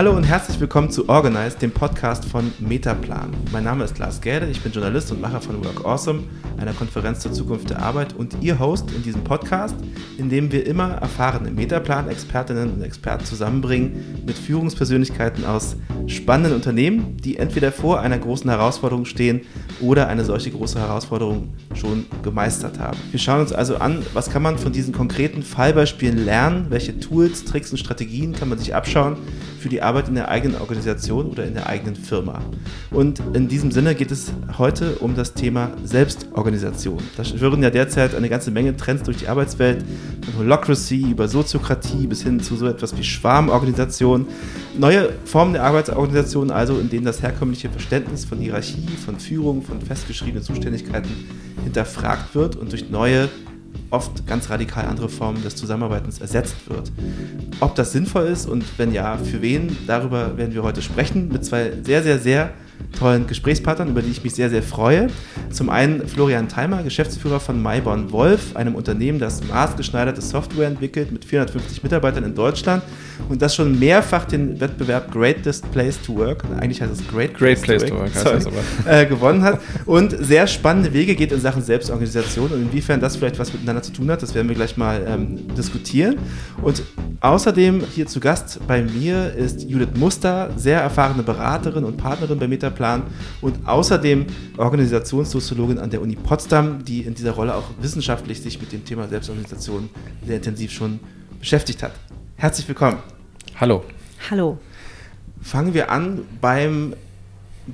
Hallo und herzlich willkommen zu Organize, dem Podcast von Metaplan. Mein Name ist Lars Gäde, ich bin Journalist und Macher von Work Awesome, einer Konferenz zur Zukunft der Arbeit und Ihr Host in diesem Podcast, in dem wir immer erfahrene Metaplan-Expertinnen und Experten zusammenbringen mit Führungspersönlichkeiten aus spannenden Unternehmen, die entweder vor einer großen Herausforderung stehen oder eine solche große Herausforderung schon gemeistert haben. Wir schauen uns also an, was kann man von diesen konkreten Fallbeispielen lernen, welche Tools, Tricks und Strategien kann man sich abschauen für die Arbeit in der eigenen Organisation oder in der eigenen Firma. Und in diesem Sinne geht es heute um das Thema Selbstorganisation. Da schwirren ja derzeit eine ganze Menge Trends durch die Arbeitswelt, von Holocracy über Soziokratie bis hin zu so etwas wie Schwarmorganisation. Neue Formen der Arbeitsorganisation, also in denen das herkömmliche Verständnis von Hierarchie, von Führung, von festgeschriebenen Zuständigkeiten hinterfragt wird und durch neue oft ganz radikal andere Formen des Zusammenarbeitens ersetzt wird. Ob das sinnvoll ist und wenn ja, für wen, darüber werden wir heute sprechen mit zwei sehr, sehr, sehr tollen Gesprächspartnern, über die ich mich sehr, sehr freue. Zum einen Florian Theimer, Geschäftsführer von Mayborn Wolf, einem Unternehmen, das maßgeschneiderte Software entwickelt mit 450 Mitarbeitern in Deutschland und das schon mehrfach den Wettbewerb Greatest Place to Work, eigentlich heißt es Great, Great Place, to Work, sorry, äh, gewonnen hat und sehr spannende Wege geht in Sachen Selbstorganisation und inwiefern das vielleicht was miteinander zu tun hat, das werden wir gleich mal ähm, diskutieren. Und außerdem hier zu Gast bei mir ist Judith Muster, sehr erfahrene Beraterin und Partnerin bei Metaplan Plan und außerdem Organisationssoziologin an der Uni Potsdam, die in dieser Rolle auch wissenschaftlich sich mit dem Thema Selbstorganisation sehr intensiv schon beschäftigt hat. Herzlich willkommen. Hallo. Hallo. Fangen wir an beim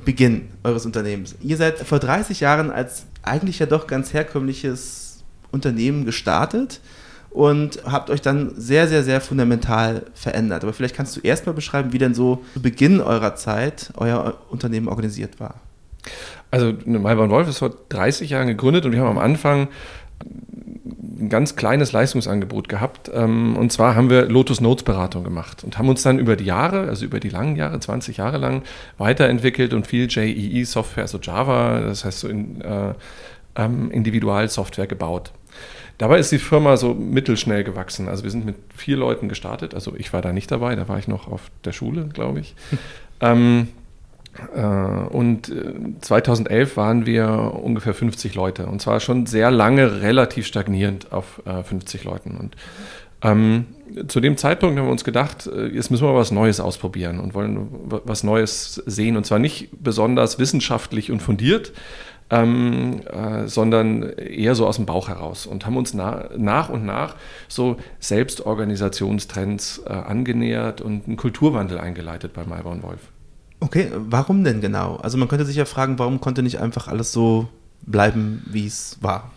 Beginn eures Unternehmens. Ihr seid vor 30 Jahren als eigentlich ja doch ganz herkömmliches Unternehmen gestartet und habt euch dann sehr, sehr, sehr fundamental verändert. Aber vielleicht kannst du erstmal beschreiben, wie denn so zu Beginn eurer Zeit euer Unternehmen organisiert war. Also Malborn Wolf ist vor 30 Jahren gegründet und wir haben am Anfang ein ganz kleines Leistungsangebot gehabt. Ähm, und zwar haben wir Lotus Notes Beratung gemacht und haben uns dann über die Jahre, also über die langen Jahre, 20 Jahre lang, weiterentwickelt und viel JEE Software, also Java, das heißt so in, äh, ähm, Individualsoftware gebaut. Dabei ist die Firma so mittelschnell gewachsen. Also wir sind mit vier Leuten gestartet. Also ich war da nicht dabei, da war ich noch auf der Schule, glaube ich. ähm, äh, und 2011 äh, waren wir ungefähr 50 Leute. Und zwar schon sehr lange relativ stagnierend auf äh, 50 Leuten. Und ähm, zu dem Zeitpunkt haben wir uns gedacht, äh, jetzt müssen wir was Neues ausprobieren und wollen was Neues sehen. Und zwar nicht besonders wissenschaftlich und fundiert, ähm, äh, sondern eher so aus dem Bauch heraus und haben uns na, nach und nach so Selbstorganisationstrends äh, angenähert und einen Kulturwandel eingeleitet bei Malborn Wolf. Okay, warum denn genau? Also man könnte sich ja fragen, warum konnte nicht einfach alles so bleiben, wie es war?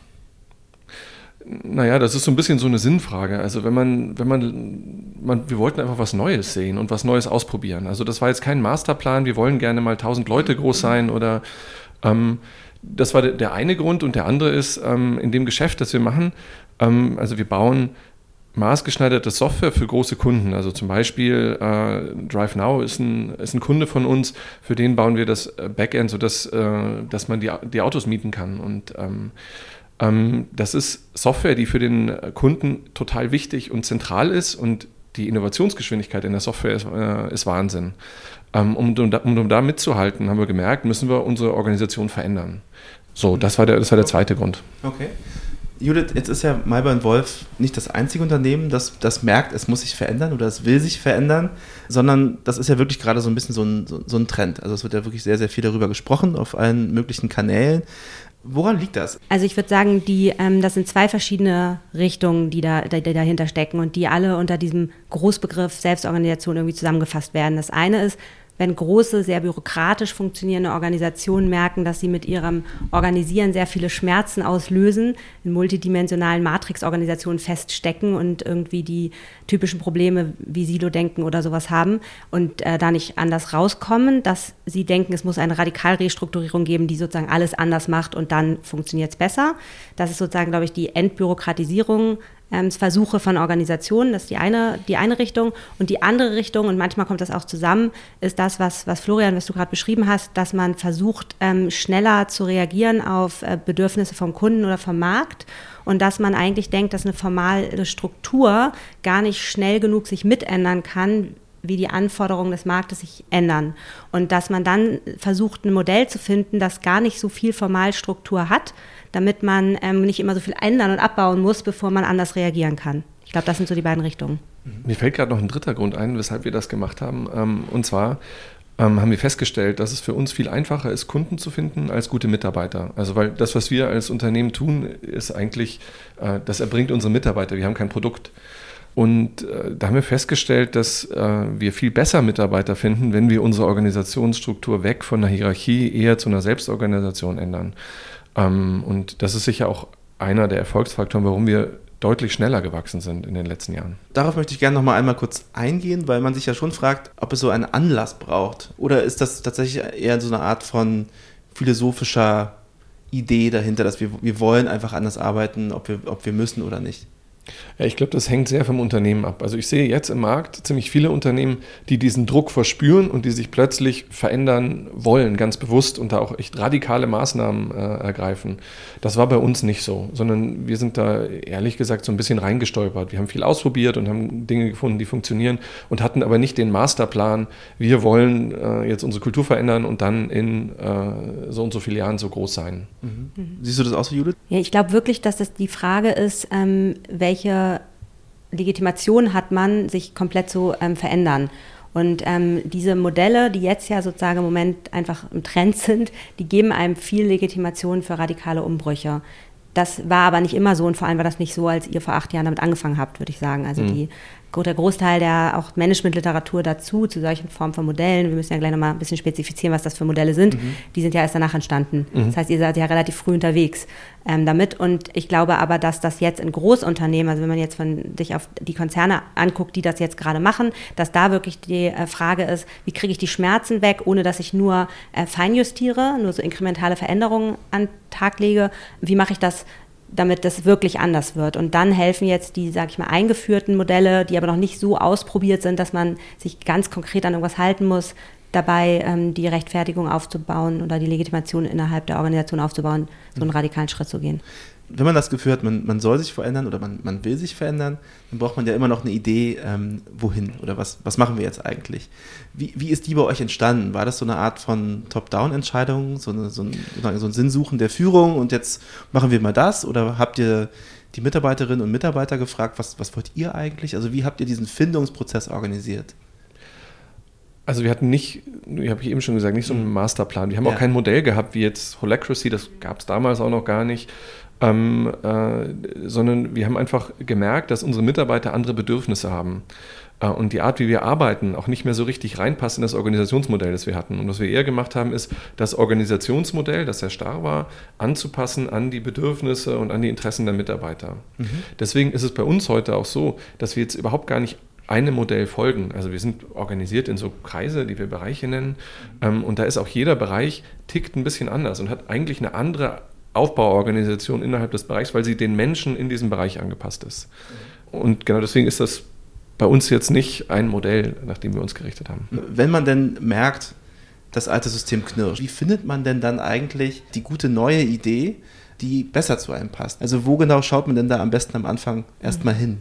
Naja, das ist so ein bisschen so eine Sinnfrage. Also wenn man, wenn man, man, wir wollten einfach was Neues sehen und was Neues ausprobieren. Also das war jetzt kein Masterplan, wir wollen gerne mal tausend Leute groß sein oder ähm, das war der eine Grund und der andere ist, ähm, in dem Geschäft, das wir machen, ähm, also wir bauen maßgeschneiderte Software für große Kunden. Also zum Beispiel äh, DriveNow ist ein, ist ein Kunde von uns, für den bauen wir das äh, Backend, sodass äh, dass man die, die Autos mieten kann. Und ähm, ähm, das ist Software, die für den Kunden total wichtig und zentral ist und die Innovationsgeschwindigkeit in der Software ist, äh, ist Wahnsinn. Ähm, um, um, um, da mitzuhalten, haben wir gemerkt, müssen wir unsere Organisation verändern. So, das war der, das war der zweite Grund. Okay. Judith, jetzt ist ja Malborn Wolf nicht das einzige Unternehmen, das, das merkt, es muss sich verändern oder es will sich verändern, sondern das ist ja wirklich gerade so ein bisschen so ein, so, so ein Trend. Also es wird ja wirklich sehr, sehr viel darüber gesprochen auf allen möglichen Kanälen. Woran liegt das? Also ich würde sagen, die, ähm, das sind zwei verschiedene Richtungen, die, da, die dahinter stecken und die alle unter diesem Großbegriff Selbstorganisation irgendwie zusammengefasst werden. Das eine ist, wenn große, sehr bürokratisch funktionierende Organisationen merken, dass sie mit ihrem Organisieren sehr viele Schmerzen auslösen, in multidimensionalen Matrixorganisationen feststecken und irgendwie die typischen Probleme wie Silo-Denken oder sowas haben und äh, da nicht anders rauskommen, dass sie denken, es muss eine Radikalrestrukturierung geben, die sozusagen alles anders macht und dann funktioniert es besser. Das ist sozusagen, glaube ich, die Entbürokratisierung Versuche von Organisationen, das ist die eine, die eine Richtung. Und die andere Richtung, und manchmal kommt das auch zusammen, ist das, was, was Florian, was du gerade beschrieben hast, dass man versucht, ähm, schneller zu reagieren auf äh, Bedürfnisse vom Kunden oder vom Markt und dass man eigentlich denkt, dass eine formale Struktur gar nicht schnell genug sich mitändern kann, wie die Anforderungen des Marktes sich ändern. Und dass man dann versucht, ein Modell zu finden, das gar nicht so viel Formalstruktur hat, damit man ähm, nicht immer so viel ändern und abbauen muss, bevor man anders reagieren kann. Ich glaube, das sind so die beiden Richtungen. Mir fällt gerade noch ein dritter Grund ein, weshalb wir das gemacht haben. Ähm, und zwar ähm, haben wir festgestellt, dass es für uns viel einfacher ist, Kunden zu finden als gute Mitarbeiter. Also weil das, was wir als Unternehmen tun, ist eigentlich, äh, das erbringt unsere Mitarbeiter. Wir haben kein Produkt. Und äh, da haben wir festgestellt, dass äh, wir viel besser Mitarbeiter finden, wenn wir unsere Organisationsstruktur weg von einer Hierarchie eher zu einer Selbstorganisation ändern. Ähm, und das ist sicher auch einer der Erfolgsfaktoren, warum wir deutlich schneller gewachsen sind in den letzten Jahren. Darauf möchte ich gerne noch mal einmal kurz eingehen, weil man sich ja schon fragt, ob es so einen Anlass braucht. Oder ist das tatsächlich eher so eine Art von philosophischer Idee dahinter, dass wir, wir wollen einfach anders arbeiten, ob wir, ob wir müssen oder nicht? Ja, ich glaube, das hängt sehr vom Unternehmen ab. Also ich sehe jetzt im Markt ziemlich viele Unternehmen, die diesen Druck verspüren und die sich plötzlich verändern wollen, ganz bewusst und da auch echt radikale Maßnahmen äh, ergreifen. Das war bei uns nicht so, sondern wir sind da ehrlich gesagt so ein bisschen reingestolpert. Wir haben viel ausprobiert und haben Dinge gefunden, die funktionieren und hatten aber nicht den Masterplan, wir wollen äh, jetzt unsere Kultur verändern und dann in äh, so und so vielen Jahren so groß sein. Mhm. Siehst du das aus, Judith? Ja, ich glaube wirklich, dass das die Frage ist, ähm, welche welche Legitimation hat man, sich komplett zu ähm, verändern. Und ähm, diese Modelle, die jetzt ja sozusagen im Moment einfach im Trend sind, die geben einem viel Legitimation für radikale Umbrüche. Das war aber nicht immer so und vor allem war das nicht so, als ihr vor acht Jahren damit angefangen habt, würde ich sagen. Also mhm. die der Großteil der auch Managementliteratur dazu, zu solchen Formen von Modellen, wir müssen ja gleich nochmal ein bisschen spezifizieren, was das für Modelle sind, mhm. die sind ja erst danach entstanden. Mhm. Das heißt, ihr seid ja relativ früh unterwegs ähm, damit. Und ich glaube aber, dass das jetzt in Großunternehmen, also wenn man jetzt von sich auf die Konzerne anguckt, die das jetzt gerade machen, dass da wirklich die äh, Frage ist, wie kriege ich die Schmerzen weg, ohne dass ich nur äh, feinjustiere, nur so inkrementale Veränderungen an den Tag lege. Wie mache ich das damit das wirklich anders wird. Und dann helfen jetzt die, sag ich mal, eingeführten Modelle, die aber noch nicht so ausprobiert sind, dass man sich ganz konkret an irgendwas halten muss, dabei ähm, die Rechtfertigung aufzubauen oder die Legitimation innerhalb der Organisation aufzubauen, so einen radikalen Schritt zu gehen wenn man das Gefühl hat, man, man soll sich verändern oder man, man will sich verändern, dann braucht man ja immer noch eine Idee, ähm, wohin oder was, was machen wir jetzt eigentlich. Wie, wie ist die bei euch entstanden? War das so eine Art von Top-Down-Entscheidung, so, eine, so, ein, so ein Sinnsuchen der Führung und jetzt machen wir mal das? Oder habt ihr die Mitarbeiterinnen und Mitarbeiter gefragt, was, was wollt ihr eigentlich? Also wie habt ihr diesen Findungsprozess organisiert? Also wir hatten nicht, wie habe ich eben schon gesagt, nicht so einen mhm. Masterplan. Wir haben ja. auch kein Modell gehabt wie jetzt Holacracy, das gab es damals auch noch gar nicht. Ähm, äh, sondern wir haben einfach gemerkt, dass unsere Mitarbeiter andere Bedürfnisse haben äh, und die Art, wie wir arbeiten, auch nicht mehr so richtig reinpasst in das Organisationsmodell, das wir hatten. Und was wir eher gemacht haben, ist, das Organisationsmodell, das sehr starr war, anzupassen an die Bedürfnisse und an die Interessen der Mitarbeiter. Mhm. Deswegen ist es bei uns heute auch so, dass wir jetzt überhaupt gar nicht einem Modell folgen. Also wir sind organisiert in so Kreise, die wir Bereiche nennen. Ähm, und da ist auch jeder Bereich tickt ein bisschen anders und hat eigentlich eine andere Aufbauorganisation innerhalb des Bereichs, weil sie den Menschen in diesem Bereich angepasst ist. Und genau deswegen ist das bei uns jetzt nicht ein Modell, nach dem wir uns gerichtet haben. Wenn man denn merkt, das alte System knirscht, wie findet man denn dann eigentlich die gute neue Idee, die besser zu einem passt? Also wo genau schaut man denn da am besten am Anfang erstmal hin?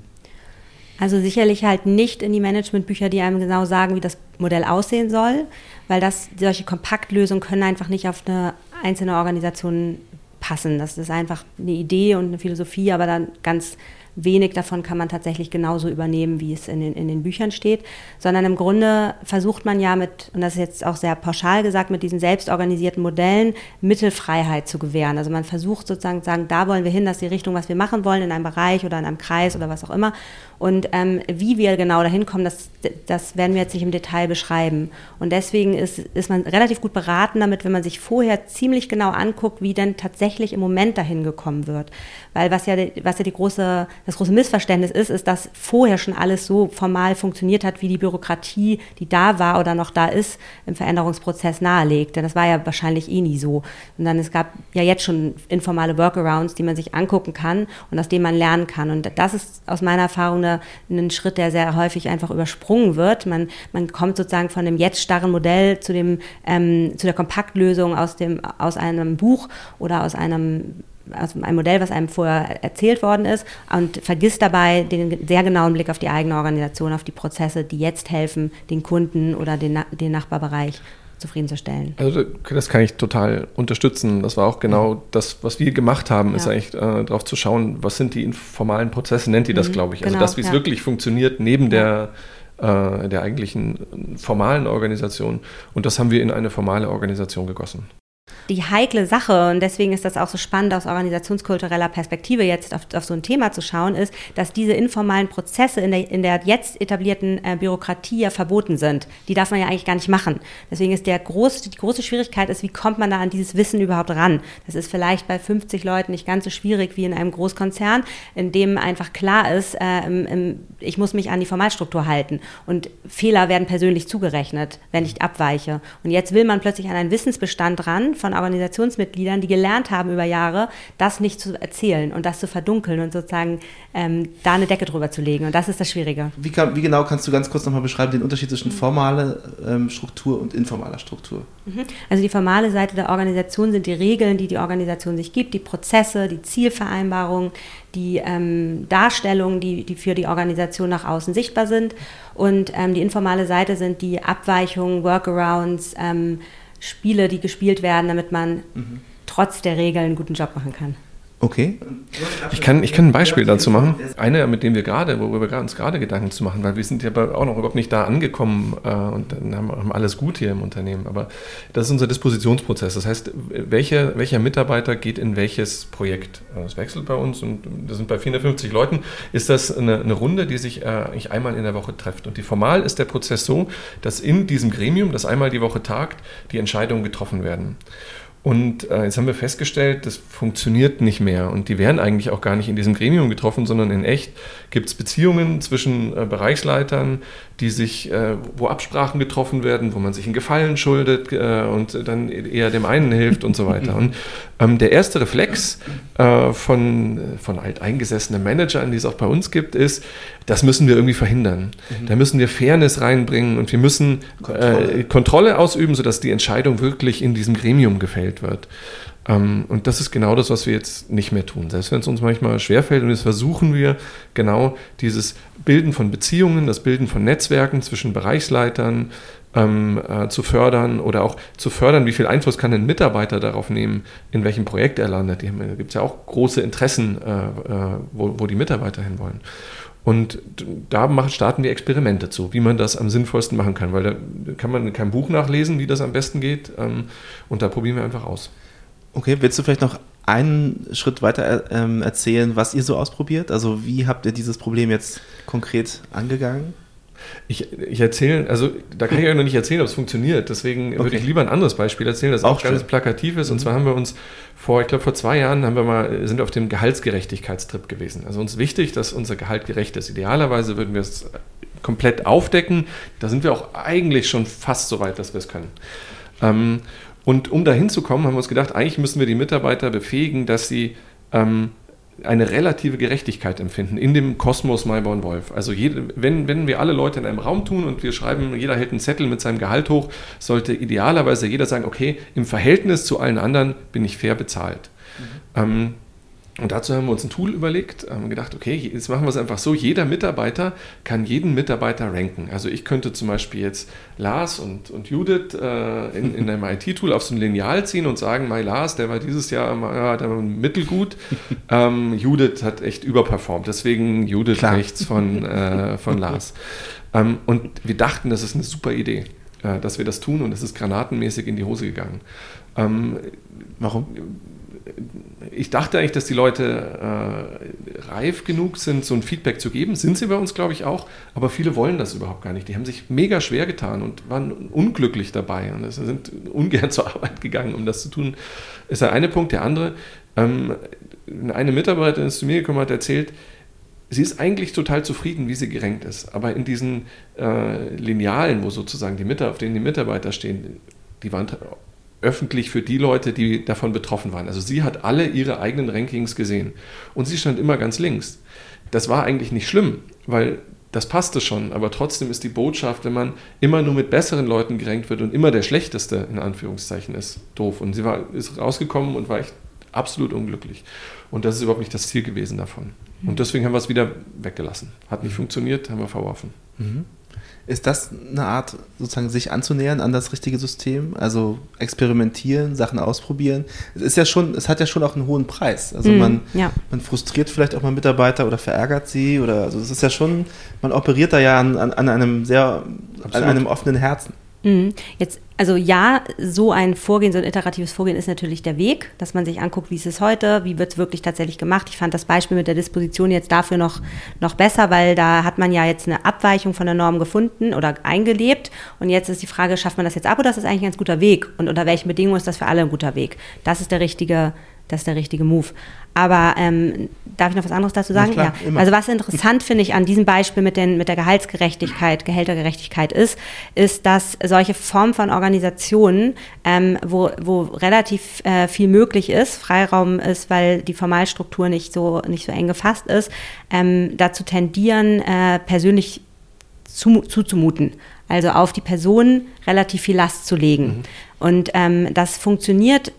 Also sicherlich halt nicht in die Managementbücher, die einem genau sagen, wie das Modell aussehen soll, weil das solche Kompaktlösungen können einfach nicht auf eine einzelne Organisation passen. Das ist einfach eine Idee und eine Philosophie, aber dann ganz wenig davon kann man tatsächlich genauso übernehmen, wie es in den, in den Büchern steht, sondern im Grunde versucht man ja mit, und das ist jetzt auch sehr pauschal gesagt, mit diesen selbstorganisierten Modellen Mittelfreiheit zu gewähren. Also man versucht sozusagen zu sagen, da wollen wir hin, das ist die Richtung, was wir machen wollen in einem Bereich oder in einem Kreis oder was auch immer. Und ähm, wie wir genau dahin kommen, das, das werden wir jetzt nicht im Detail beschreiben. Und deswegen ist, ist man relativ gut beraten damit, wenn man sich vorher ziemlich genau anguckt, wie denn tatsächlich im Moment dahin gekommen wird. Weil was ja, was ja die große, das große Missverständnis ist, ist, dass vorher schon alles so formal funktioniert hat, wie die Bürokratie, die da war oder noch da ist, im Veränderungsprozess nahelegt. Denn das war ja wahrscheinlich eh nie so. Und dann es gab ja jetzt schon informale Workarounds, die man sich angucken kann und aus denen man lernen kann. Und das ist aus meiner Erfahrung ein Schritt, der sehr häufig einfach übersprungen wird. Man, man kommt sozusagen von dem jetzt starren Modell zu, dem, ähm, zu der Kompaktlösung aus, dem, aus einem Buch oder aus einem also ein Modell, was einem vorher erzählt worden ist und vergisst dabei den sehr genauen Blick auf die eigene Organisation, auf die Prozesse, die jetzt helfen, den Kunden oder den, den Nachbarbereich zufriedenzustellen. Also das kann ich total unterstützen. Das war auch genau das, was wir gemacht haben, ja. ist eigentlich äh, darauf zu schauen, was sind die informalen Prozesse, nennt die das, mhm, glaube ich. Also genau, das, wie es ja. wirklich funktioniert, neben der, äh, der eigentlichen formalen Organisation. Und das haben wir in eine formale Organisation gegossen die heikle Sache, und deswegen ist das auch so spannend aus organisationskultureller Perspektive jetzt auf, auf so ein Thema zu schauen, ist, dass diese informalen Prozesse in der, in der jetzt etablierten äh, Bürokratie ja verboten sind. Die darf man ja eigentlich gar nicht machen. Deswegen ist der große, die große Schwierigkeit ist, wie kommt man da an dieses Wissen überhaupt ran? Das ist vielleicht bei 50 Leuten nicht ganz so schwierig wie in einem Großkonzern, in dem einfach klar ist, äh, im, ich muss mich an die Formalstruktur halten und Fehler werden persönlich zugerechnet, wenn ich abweiche. Und jetzt will man plötzlich an einen Wissensbestand ran von Organisationsmitgliedern, die gelernt haben über Jahre, das nicht zu erzählen und das zu verdunkeln und sozusagen ähm, da eine Decke drüber zu legen. Und das ist das Schwierige. Wie, kann, wie genau kannst du ganz kurz nochmal beschreiben den Unterschied zwischen formaler ähm, Struktur und informaler Struktur? Mhm. Also die formale Seite der Organisation sind die Regeln, die die Organisation sich gibt, die Prozesse, die Zielvereinbarungen, die ähm, Darstellungen, die, die für die Organisation nach außen sichtbar sind. Und ähm, die informale Seite sind die Abweichungen, Workarounds, ähm, Spiele, die gespielt werden, damit man mhm. trotz der Regeln einen guten Job machen kann. Okay. Ich kann, ich kann ein Beispiel dazu machen. Einer, mit dem wir gerade, worüber wir uns gerade Gedanken zu machen, weil wir sind ja auch noch überhaupt nicht da angekommen äh, und haben, haben alles gut hier im Unternehmen. Aber das ist unser Dispositionsprozess. Das heißt, welcher, welcher Mitarbeiter geht in welches Projekt? Das wechselt bei uns und das sind bei 450 Leuten, ist das eine, eine Runde, die sich äh, eigentlich einmal in der Woche trifft. Und die formal ist der Prozess so, dass in diesem Gremium, das einmal die Woche tagt, die Entscheidungen getroffen werden. Und äh, jetzt haben wir festgestellt, das funktioniert nicht mehr. Und die werden eigentlich auch gar nicht in diesem Gremium getroffen, sondern in echt gibt es Beziehungen zwischen äh, Bereichsleitern, die sich, äh, wo Absprachen getroffen werden, wo man sich einen Gefallen schuldet äh, und dann eher dem einen hilft und so weiter. Und ähm, der erste Reflex äh, von, von alteingesessenen Managern, die es auch bei uns gibt, ist, das müssen wir irgendwie verhindern. Mhm. Da müssen wir Fairness reinbringen und wir müssen Kontrolle, äh, Kontrolle ausüben, sodass die Entscheidung wirklich in diesem Gremium gefällt wird. Ähm, und das ist genau das, was wir jetzt nicht mehr tun. Selbst wenn es uns manchmal schwerfällt und jetzt versuchen wir genau dieses Bilden von Beziehungen, das Bilden von Netzwerken zwischen Bereichsleitern ähm, äh, zu fördern oder auch zu fördern, wie viel Einfluss kann ein Mitarbeiter darauf nehmen, in welchem Projekt er landet. Da gibt es ja auch große Interessen, äh, äh, wo, wo die Mitarbeiter hinwollen. Und da machen, starten wir Experimente zu, wie man das am sinnvollsten machen kann, weil da kann man kein Buch nachlesen, wie das am besten geht. Ähm, und da probieren wir einfach aus. Okay, willst du vielleicht noch einen Schritt weiter ähm, erzählen, was ihr so ausprobiert? Also wie habt ihr dieses Problem jetzt konkret angegangen? Ich, ich erzähle, also da kann ich euch noch nicht erzählen, ob es funktioniert. Deswegen okay. würde ich lieber ein anderes Beispiel erzählen, das auch, auch ganz plakativ ist. Mhm. Und zwar haben wir uns vor, ich glaube vor zwei Jahren haben wir mal, sind wir auf dem Gehaltsgerechtigkeitstrip gewesen. Also uns wichtig, dass unser Gehalt gerecht ist. Idealerweise würden wir es komplett aufdecken. Da sind wir auch eigentlich schon fast so weit, dass wir es können. Ähm, und um dahin zu kommen, haben wir uns gedacht, eigentlich müssen wir die Mitarbeiter befähigen, dass sie ähm, eine relative Gerechtigkeit empfinden in dem Kosmos Maibaum Wolf. Also jede, wenn, wenn wir alle Leute in einem Raum tun und wir schreiben, jeder hält einen Zettel mit seinem Gehalt hoch, sollte idealerweise jeder sagen, okay, im Verhältnis zu allen anderen bin ich fair bezahlt. Mhm. Ähm, und dazu haben wir uns ein Tool überlegt, haben gedacht, okay, jetzt machen wir es einfach so, jeder Mitarbeiter kann jeden Mitarbeiter ranken. Also ich könnte zum Beispiel jetzt Lars und, und Judith äh, in, in einem IT-Tool auf so ein Lineal ziehen und sagen, mein Lars, der war dieses Jahr ja, der war mittelgut, ähm, Judith hat echt überperformt, deswegen Judith Klar. rechts von, äh, von Lars. Ähm, und wir dachten, das ist eine super Idee, äh, dass wir das tun und es ist granatenmäßig in die Hose gegangen. Ähm, Warum? Ich dachte eigentlich, dass die Leute äh, reif genug sind, so ein Feedback zu geben. Sind sie bei uns, glaube ich, auch. Aber viele wollen das überhaupt gar nicht. Die haben sich mega schwer getan und waren unglücklich dabei und sind ungern zur Arbeit gegangen, um das zu tun. Ist der eine Punkt. Der andere, ähm, eine Mitarbeiterin ist zu mir gekommen, hat erzählt, sie ist eigentlich total zufrieden, wie sie gerankt ist. Aber in diesen äh, Linealen, wo sozusagen die Mitarbeiter, auf denen die Mitarbeiter stehen, die waren öffentlich für die Leute, die davon betroffen waren. Also sie hat alle ihre eigenen Rankings gesehen und sie stand immer ganz links. Das war eigentlich nicht schlimm, weil das passte schon, aber trotzdem ist die Botschaft, wenn man immer nur mit besseren Leuten gerankt wird und immer der Schlechteste in Anführungszeichen ist, doof. Und sie war, ist rausgekommen und war echt absolut unglücklich. Und das ist überhaupt nicht das Ziel gewesen davon. Und deswegen haben wir es wieder weggelassen. Hat nicht funktioniert, haben wir verworfen. Mhm. Ist das eine Art, sozusagen sich anzunähern an das richtige System? Also experimentieren, Sachen ausprobieren. Es ist ja schon, es hat ja schon auch einen hohen Preis. Also Mhm, man, ja. man frustriert vielleicht auch mal Mitarbeiter oder verärgert sie oder also es ist ja schon, man operiert da ja an, an, an einem sehr, an Absolut. einem offenen Herzen. Mhm. Jetzt, also ja, so ein Vorgehen, so ein iteratives Vorgehen ist natürlich der Weg, dass man sich anguckt, wie ist es heute, wie wird es wirklich tatsächlich gemacht. Ich fand das Beispiel mit der Disposition jetzt dafür noch, noch besser, weil da hat man ja jetzt eine Abweichung von der Norm gefunden oder eingelebt. Und jetzt ist die Frage, schafft man das jetzt ab oder ist das eigentlich ein ganz guter Weg? Und unter welchen Bedingungen ist das für alle ein guter Weg? Das ist der richtige, das ist der richtige Move. Aber ähm, darf ich noch was anderes dazu sagen? klar, immer. Also was interessant finde ich an diesem Beispiel mit, den, mit der Gehaltsgerechtigkeit, Gehältergerechtigkeit ist, ist, dass solche Formen von Organisationen, ähm, wo, wo relativ äh, viel möglich ist, Freiraum ist, weil die Formalstruktur nicht so, nicht so eng gefasst ist, ähm, dazu tendieren, äh, persönlich zu, zuzumuten. Also auf die Person relativ viel Last zu legen. Und ähm, das funktioniert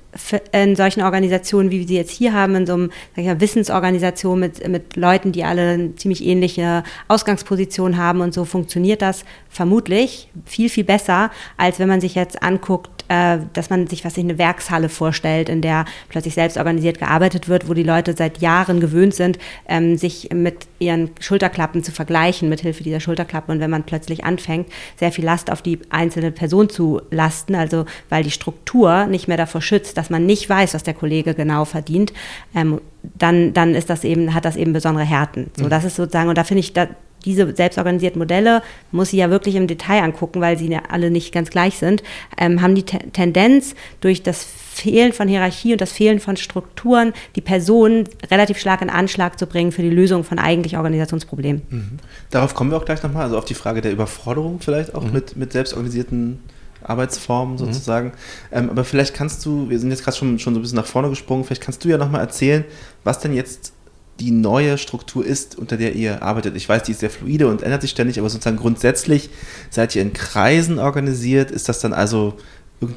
in solchen Organisationen, wie wir sie jetzt hier haben, in so mal, Wissensorganisation mit, mit Leuten, die alle eine ziemlich ähnliche Ausgangsposition haben und so funktioniert das vermutlich viel, viel besser, als wenn man sich jetzt anguckt, äh, dass man sich was in eine Werkshalle vorstellt, in der plötzlich selbst organisiert gearbeitet wird, wo die Leute seit Jahren gewöhnt sind, ähm, sich mit ihren Schulterklappen zu vergleichen, mit Hilfe dieser Schulterklappen. Und wenn man plötzlich anfängt, sehr viel Last auf die einzelne Person zu lasten, also weil die Struktur nicht mehr davor schützt, dass man nicht weiß, was der Kollege genau verdient, ähm, dann, dann ist das eben, hat das eben besondere Härten. So, das ist sozusagen, und da finde ich, da, diese selbstorganisierten Modelle muss sie ja wirklich im Detail angucken, weil sie ja alle nicht ganz gleich sind, ähm, haben die Te Tendenz durch das Fehlen von Hierarchie und das Fehlen von Strukturen, die Personen relativ stark in Anschlag zu bringen für die Lösung von eigentlich Organisationsproblemen. Darauf kommen wir auch gleich nochmal, also auf die Frage der Überforderung vielleicht auch mit, mit selbstorganisierten Arbeitsformen sozusagen. Ähm, aber vielleicht kannst du, wir sind jetzt gerade schon, schon so ein bisschen nach vorne gesprungen, vielleicht kannst du ja nochmal erzählen, was denn jetzt die neue Struktur ist, unter der ihr arbeitet. Ich weiß, die ist sehr fluide und ändert sich ständig, aber sozusagen grundsätzlich seid ihr in Kreisen organisiert. Ist das dann also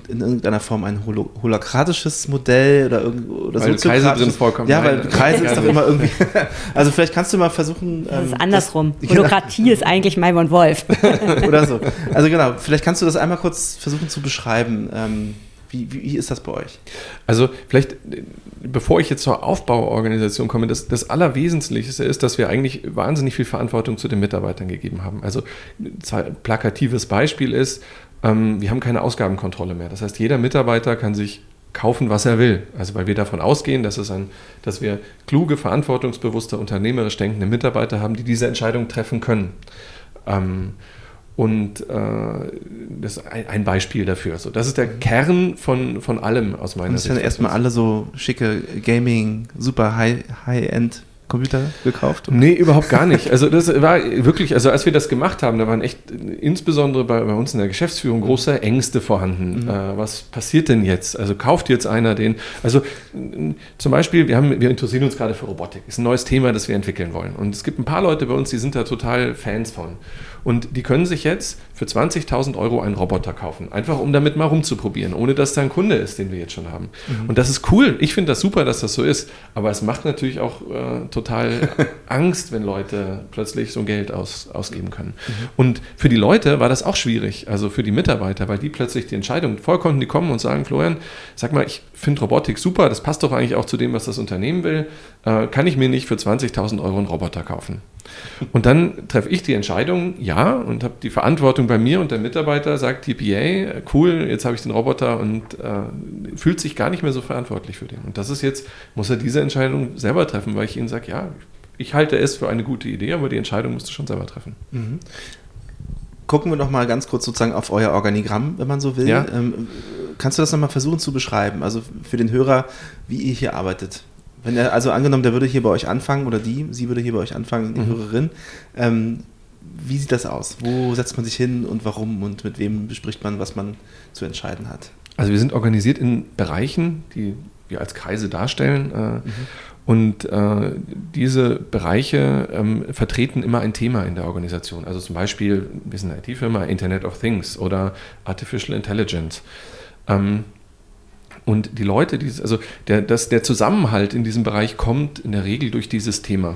in irgendeiner Form ein holo holokratisches Modell oder, irgend- oder Weil Kreise soziokratisches? drin vorkommen. Ja, weil. Kreise ist doch immer irgendwie. Also vielleicht kannst du mal versuchen. Das ist ähm, andersrum. das- Holokratie ist eigentlich Maibon Wolf. oder so. Also genau, vielleicht kannst du das einmal kurz versuchen zu beschreiben. Ähm, wie, wie, wie ist das bei euch? Also vielleicht, bevor ich jetzt zur Aufbauorganisation komme, das, das Allerwesentlichste ist, dass wir eigentlich wahnsinnig viel Verantwortung zu den Mitarbeitern gegeben haben. Also ein plakatives Beispiel ist, ähm, wir haben keine Ausgabenkontrolle mehr. Das heißt, jeder Mitarbeiter kann sich kaufen, was er will. Also weil wir davon ausgehen, dass, es ein, dass wir kluge, verantwortungsbewusste, unternehmerisch denkende Mitarbeiter haben, die diese Entscheidung treffen können. Ähm, und äh, das ist ein, ein Beispiel dafür. So, das ist der Kern von, von allem aus meiner Und es Sicht. werden erstmal alle so schicke Gaming, super High- High-End Computer gekauft? oder? Nee, überhaupt gar nicht. Also das war wirklich, also als wir das gemacht haben, da waren echt insbesondere bei, bei uns in der Geschäftsführung große Ängste vorhanden. Äh, was passiert denn jetzt? Also kauft jetzt einer den? Also zum Beispiel, wir, haben, wir interessieren uns gerade für Robotik. Ist ein neues Thema, das wir entwickeln wollen. Und es gibt ein paar Leute bei uns, die sind da total Fans von. Und die können sich jetzt für 20.000 Euro einen Roboter kaufen. Einfach um damit mal rumzuprobieren, ohne dass da ein Kunde ist, den wir jetzt schon haben. Und das ist cool. Ich finde das super, dass das so ist. Aber es macht natürlich auch äh, total Angst, wenn Leute plötzlich so Geld aus, ausgeben können. Und für die Leute war das auch schwierig, also für die Mitarbeiter, weil die plötzlich die Entscheidung vollkommen, die kommen und sagen, Florian, sag mal, ich finde Robotik super, das passt doch eigentlich auch zu dem, was das Unternehmen will. Äh, kann ich mir nicht für 20.000 Euro einen Roboter kaufen? Und dann treffe ich die Entscheidung, ja, und habe die Verantwortung bei mir und der Mitarbeiter sagt TPA, cool, jetzt habe ich den Roboter und äh, fühlt sich gar nicht mehr so verantwortlich für den. Und das ist jetzt, muss er diese Entscheidung selber treffen, weil ich ihnen sage, ja, ich halte es für eine gute Idee, aber die Entscheidung musst du schon selber treffen. Gucken wir noch mal ganz kurz sozusagen auf euer Organigramm, wenn man so will. Ja. Ähm, kannst du das noch mal versuchen zu beschreiben? Also für den Hörer, wie ihr hier arbeitet. Wenn er, also angenommen, der würde hier bei euch anfangen oder die, sie würde hier bei euch anfangen, die Mhm. Hörerin. Ähm, wie sieht das aus? Wo setzt man sich hin und warum und mit wem bespricht man, was man zu entscheiden hat? Also wir sind organisiert in Bereichen, die wir als Kreise darstellen. Äh, Und äh, diese Bereiche ähm, vertreten immer ein Thema in der Organisation. Also zum Beispiel, wir sind eine IT-Firma, Internet of Things oder Artificial Intelligence. Ähm, Und die Leute, dieses, also der, das, der Zusammenhalt in diesem Bereich kommt in der Regel durch dieses Thema.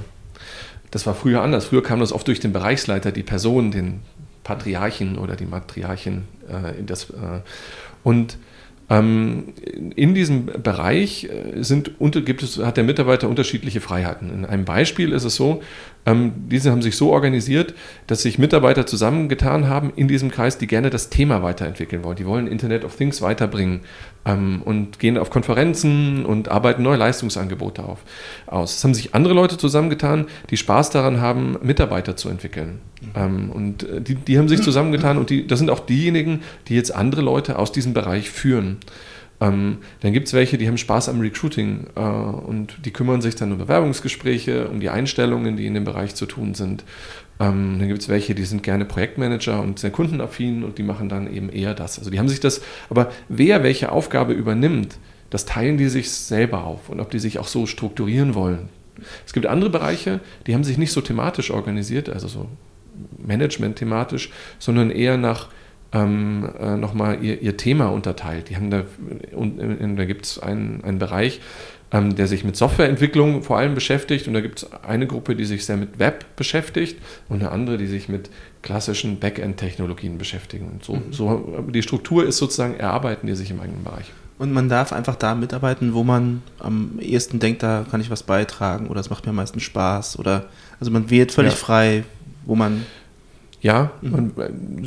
Das war früher anders. Früher kam das oft durch den Bereichsleiter, die Person, den Patriarchen oder die Matriarchin. Äh, das, äh, und ähm, in diesem Bereich äh, sind, gibt es, hat der Mitarbeiter unterschiedliche Freiheiten. In einem Beispiel ist es so, ähm, diese haben sich so organisiert, dass sich Mitarbeiter zusammengetan haben in diesem Kreis, die gerne das Thema weiterentwickeln wollen. Die wollen Internet of Things weiterbringen ähm, und gehen auf Konferenzen und arbeiten neue Leistungsangebote auf, aus. Es haben sich andere Leute zusammengetan, die Spaß daran haben, Mitarbeiter zu entwickeln. Mhm. und äh, die, die haben sich zusammengetan und die, das sind auch diejenigen, die jetzt andere Leute aus diesem Bereich führen. Ähm, dann gibt es welche, die haben Spaß am Recruiting äh, und die kümmern sich dann um Bewerbungsgespräche, um die Einstellungen, die in dem Bereich zu tun sind. Ähm, dann gibt es welche, die sind gerne Projektmanager und sehr kundenaffin und die machen dann eben eher das. Also die haben sich das, aber wer welche Aufgabe übernimmt, das teilen die sich selber auf und ob die sich auch so strukturieren wollen. Es gibt andere Bereiche, die haben sich nicht so thematisch organisiert, also so Management thematisch, sondern eher nach ähm, äh, nochmal ihr, ihr Thema unterteilt. Die haben da, und, und da gibt es einen, einen Bereich, ähm, der sich mit Softwareentwicklung vor allem beschäftigt. Und da gibt es eine Gruppe, die sich sehr mit Web beschäftigt und eine andere, die sich mit klassischen Backend-Technologien beschäftigen. Und so, mhm. so, die Struktur ist sozusagen, erarbeiten die sich im eigenen Bereich. Und man darf einfach da mitarbeiten, wo man am ehesten denkt, da kann ich was beitragen oder es macht mir am meisten Spaß. Oder also man wählt völlig ja. frei, wo man ja, mhm. und,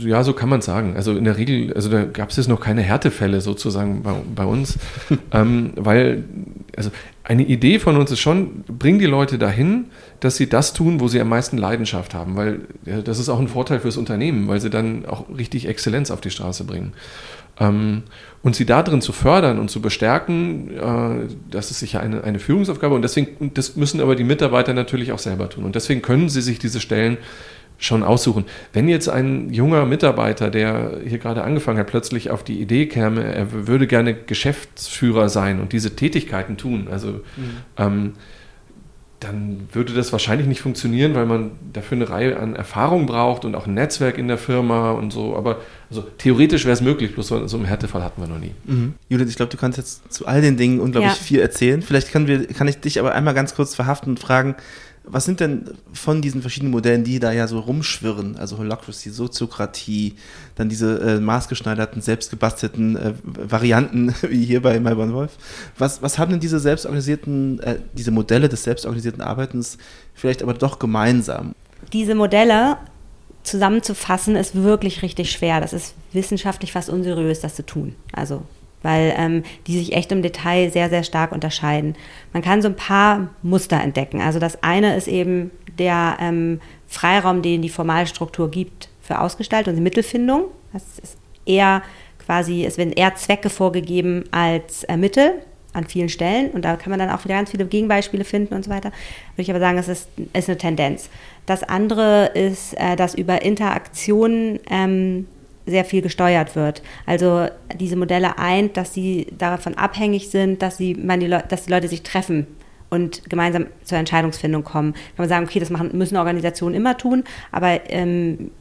ja, so kann man sagen. Also in der Regel, also da gab es jetzt noch keine Härtefälle sozusagen bei, bei uns, ähm, weil also eine Idee von uns ist schon, bring die Leute dahin, dass sie das tun, wo sie am meisten Leidenschaft haben, weil ja, das ist auch ein Vorteil fürs Unternehmen, weil sie dann auch richtig Exzellenz auf die Straße bringen. Ähm, und sie darin zu fördern und zu bestärken, äh, das ist sicher eine, eine Führungsaufgabe und deswegen, das müssen aber die Mitarbeiter natürlich auch selber tun. Und deswegen können sie sich diese Stellen schon aussuchen. Wenn jetzt ein junger Mitarbeiter, der hier gerade angefangen hat, plötzlich auf die Idee käme, er würde gerne Geschäftsführer sein und diese Tätigkeiten tun, also mhm. ähm, dann würde das wahrscheinlich nicht funktionieren, weil man dafür eine Reihe an Erfahrung braucht und auch ein Netzwerk in der Firma und so. Aber also theoretisch wäre es möglich, bloß so, so einen Härtefall hatten wir noch nie. Mhm. Judith, ich glaube, du kannst jetzt zu all den Dingen unglaublich ja. viel erzählen. Vielleicht kann, wir, kann ich dich aber einmal ganz kurz verhaften und fragen, was sind denn von diesen verschiedenen Modellen, die da ja so rumschwirren, also Holacracy, Soziokratie, dann diese äh, maßgeschneiderten, selbstgebastelten äh, Varianten, wie hier bei Melbourne Wolf, was, was haben denn diese selbstorganisierten, äh, diese Modelle des selbstorganisierten Arbeitens vielleicht aber doch gemeinsam? Diese Modelle zusammenzufassen ist wirklich richtig schwer. Das ist wissenschaftlich fast unseriös, das zu tun. Also weil ähm, die sich echt im Detail sehr, sehr stark unterscheiden. Man kann so ein paar Muster entdecken. Also das eine ist eben der ähm, Freiraum, den die Formalstruktur gibt für Ausgestaltung und Mittelfindung. Das ist eher quasi, es werden eher Zwecke vorgegeben als äh, Mittel an vielen Stellen und da kann man dann auch wieder ganz viele Gegenbeispiele finden und so weiter. Würde ich aber sagen, es ist, ist eine Tendenz. Das andere ist, äh, dass über Interaktionen ähm, sehr viel gesteuert wird. Also diese Modelle eint, dass sie davon abhängig sind, dass, sie, man die dass die Leute sich treffen und gemeinsam zur Entscheidungsfindung kommen. Kann man sagen, okay, das machen, müssen Organisationen immer tun, aber ähm,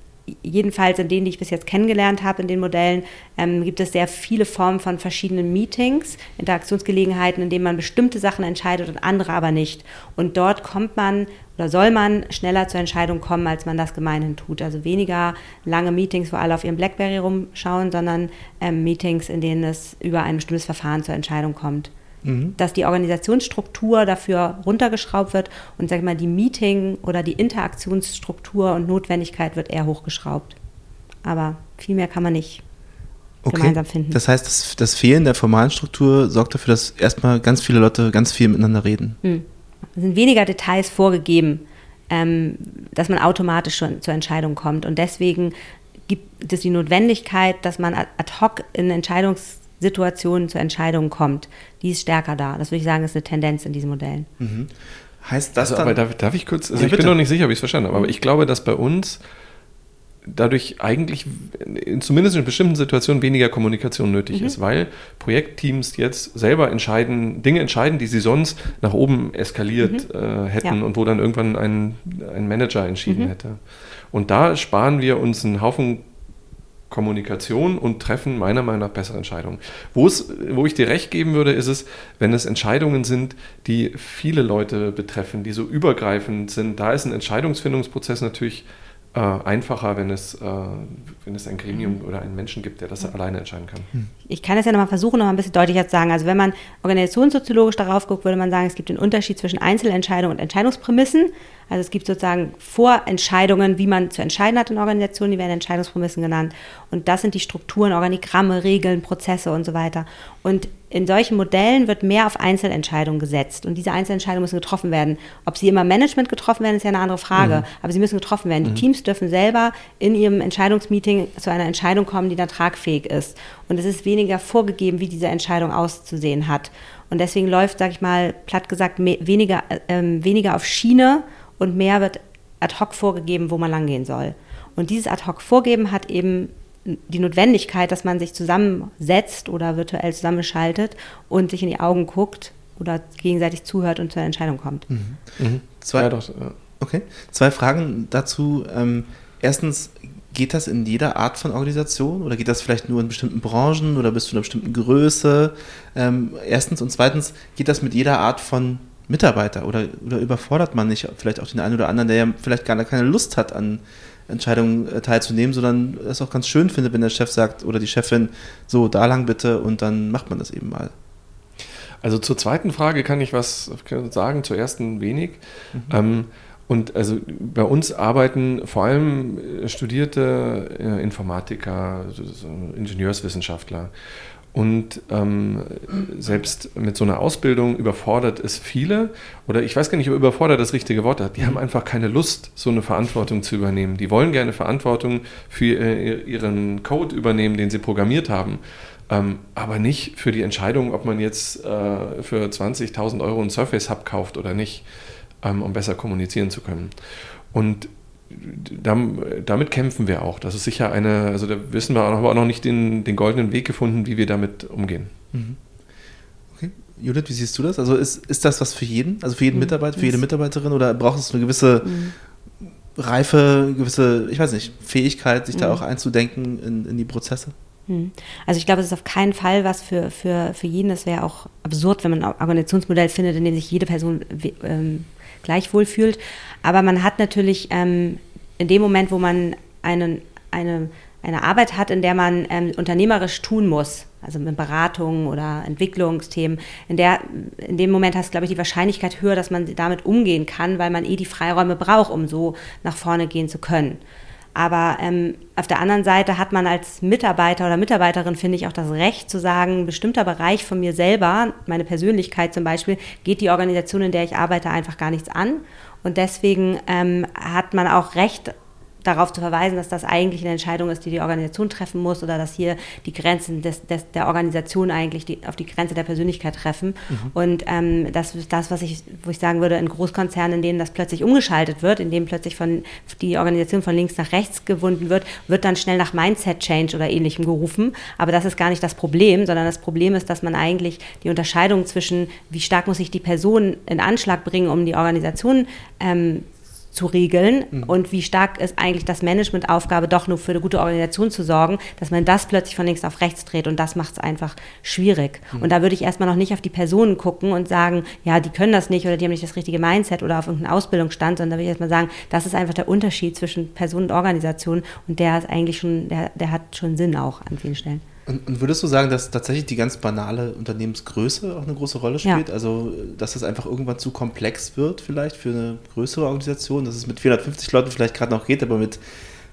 jedenfalls in denen, die ich bis jetzt kennengelernt habe, in den Modellen, ähm, gibt es sehr viele Formen von verschiedenen Meetings, Interaktionsgelegenheiten, in denen man bestimmte Sachen entscheidet und andere aber nicht. Und dort kommt man oder soll man schneller zur Entscheidung kommen, als man das gemeinhin tut. Also weniger lange Meetings, wo alle auf ihrem Blackberry rumschauen, sondern ähm, Meetings, in denen es über ein bestimmtes Verfahren zur Entscheidung kommt mhm. dass die Organisationsstruktur dafür runtergeschraubt wird und sag mal, die Meeting- oder die Interaktionsstruktur und Notwendigkeit wird eher hochgeschraubt. Aber viel mehr kann man nicht okay. gemeinsam finden. Das heißt, das, das, Fehlen der formalen Struktur sorgt dafür, dass erstmal ganz viele Leute ganz viel miteinander reden. Mhm. Es sind weniger Details vorgegeben, ähm, dass man automatisch schon zur Entscheidung kommt. Und deswegen gibt es die Notwendigkeit, dass man ad hoc in Entscheidungs Situationen zu Entscheidungen kommt, die ist stärker da. Das würde ich sagen, ist eine Tendenz in diesen Modellen. Mhm. Heißt das also, aber darf, darf, ich kurz, also ja, ich bitte. bin noch nicht sicher, ob ich es verstanden habe, aber ich glaube, dass bei uns dadurch eigentlich zumindest in bestimmten Situationen weniger Kommunikation nötig mhm. ist, weil Projektteams jetzt selber entscheiden, Dinge entscheiden, die sie sonst nach oben eskaliert mhm. äh, hätten ja. und wo dann irgendwann ein, ein Manager entschieden mhm. hätte. Und da sparen wir uns einen Haufen Kommunikation und treffen meiner Meinung nach bessere Entscheidungen. Wo, ich dir recht geben würde, ist es, wenn es Entscheidungen sind, die viele Leute betreffen, die so übergreifend sind. Da ist ein Entscheidungsfindungsprozess natürlich äh, einfacher, wenn es, äh, wenn es ein Gremium oder einen Menschen gibt, der das alleine entscheiden kann. Ich kann das ja nochmal versuchen, nochmal ein bisschen deutlicher zu sagen. Also wenn man organisationssoziologisch darauf guckt, würde man sagen, es gibt den Unterschied zwischen Einzelentscheidungen und Entscheidungsprämissen. Also es gibt sozusagen Vorentscheidungen, wie man zu entscheiden hat in Organisationen, die werden Entscheidungsprämissen genannt. Und das sind die Strukturen, Organigramme, Regeln, Prozesse und so weiter. Und in solchen Modellen wird mehr auf Einzelentscheidungen gesetzt. Und diese Einzelentscheidungen müssen getroffen werden. Ob sie immer Management getroffen werden, ist ja eine andere Frage. Mhm. Aber sie müssen getroffen werden. Mhm. Die Teams dürfen selber in ihrem Entscheidungsmeeting zu einer Entscheidung kommen, die dann tragfähig ist. Und es ist weniger vorgegeben, wie diese Entscheidung auszusehen hat. Und deswegen läuft, sage ich mal, platt gesagt, weniger, äh, weniger auf Schiene und mehr wird ad hoc vorgegeben, wo man langgehen soll. Und dieses ad hoc Vorgeben hat eben die Notwendigkeit, dass man sich zusammensetzt oder virtuell zusammenschaltet und sich in die Augen guckt oder gegenseitig zuhört und zur Entscheidung kommt. Mhm. Mhm. Zwei, ja, doch, ja. Okay. Zwei Fragen dazu. Ähm, erstens, geht das in jeder Art von Organisation oder geht das vielleicht nur in bestimmten Branchen oder bist du in einer bestimmten Größe? Ähm, erstens und zweitens, geht das mit jeder Art von Mitarbeiter oder, oder überfordert man nicht vielleicht auch den einen oder anderen, der ja vielleicht gar keine Lust hat, an Entscheidungen äh, teilzunehmen, sondern es auch ganz schön findet, wenn der Chef sagt oder die Chefin, so da lang bitte und dann macht man das eben mal. Also zur zweiten Frage kann ich was sagen, zur ersten wenig. Mhm. Ähm, und also bei uns arbeiten vor allem studierte äh, Informatiker, Ingenieurswissenschaftler. Und ähm, selbst mit so einer Ausbildung überfordert es viele, oder ich weiß gar nicht, ob überfordert das richtige Wort hat, die haben einfach keine Lust, so eine Verantwortung zu übernehmen. Die wollen gerne Verantwortung für ihren Code übernehmen, den sie programmiert haben, ähm, aber nicht für die Entscheidung, ob man jetzt äh, für 20.000 Euro einen Surface Hub kauft oder nicht, ähm, um besser kommunizieren zu können. Und damit kämpfen wir auch. Das ist sicher eine, also da wissen wir aber auch noch nicht den, den goldenen Weg gefunden, wie wir damit umgehen. Mhm. Okay. Judith, wie siehst du das? Also ist, ist das was für jeden? Also für jeden mhm. Mitarbeiter, für jede Mitarbeiterin oder braucht es eine gewisse mhm. Reife, gewisse, ich weiß nicht, Fähigkeit, sich da mhm. auch einzudenken in, in die Prozesse? Also ich glaube, es ist auf keinen Fall was für, für, für jeden. Es wäre auch absurd, wenn man ein Organisationsmodell findet, in dem sich jede Person ähm, gleich wohl fühlt. Aber man hat natürlich ähm, in dem Moment, wo man einen, eine, eine Arbeit hat, in der man ähm, unternehmerisch tun muss, also mit Beratungen oder Entwicklungsthemen, in, der, in dem Moment hast du, glaube ich, die Wahrscheinlichkeit höher, dass man damit umgehen kann, weil man eh die Freiräume braucht, um so nach vorne gehen zu können. Aber ähm, auf der anderen Seite hat man als Mitarbeiter oder Mitarbeiterin, finde ich, auch das Recht zu sagen, ein bestimmter Bereich von mir selber, meine Persönlichkeit zum Beispiel, geht die Organisation, in der ich arbeite, einfach gar nichts an. Und deswegen ähm, hat man auch Recht darauf zu verweisen, dass das eigentlich eine Entscheidung ist, die die Organisation treffen muss oder dass hier die Grenzen des, des, der Organisation eigentlich die, auf die Grenze der Persönlichkeit treffen. Mhm. Und ähm, das ist das, was ich, wo ich sagen würde, in Großkonzernen, in denen das plötzlich umgeschaltet wird, in denen plötzlich von die Organisation von links nach rechts gewunden wird, wird dann schnell nach Mindset Change oder ähnlichem gerufen. Aber das ist gar nicht das Problem, sondern das Problem ist, dass man eigentlich die Unterscheidung zwischen, wie stark muss sich die Person in Anschlag bringen, um die Organisation ähm, zu regeln mhm. und wie stark ist eigentlich das Managementaufgabe, doch nur für eine gute Organisation zu sorgen, dass man das plötzlich von links auf rechts dreht und das macht es einfach schwierig. Mhm. Und da würde ich erstmal noch nicht auf die Personen gucken und sagen, ja, die können das nicht oder die haben nicht das richtige Mindset oder auf irgendeinen Ausbildungsstand, sondern da würde ich erstmal sagen, das ist einfach der Unterschied zwischen Person und Organisation und der ist eigentlich schon, der, der hat schon Sinn auch an vielen Stellen. Und, und, würdest du sagen, dass tatsächlich die ganz banale Unternehmensgröße auch eine große Rolle spielt? Ja. Also, dass es einfach irgendwann zu komplex wird, vielleicht für eine größere Organisation, dass es mit 450 Leuten vielleicht gerade noch geht, aber mit,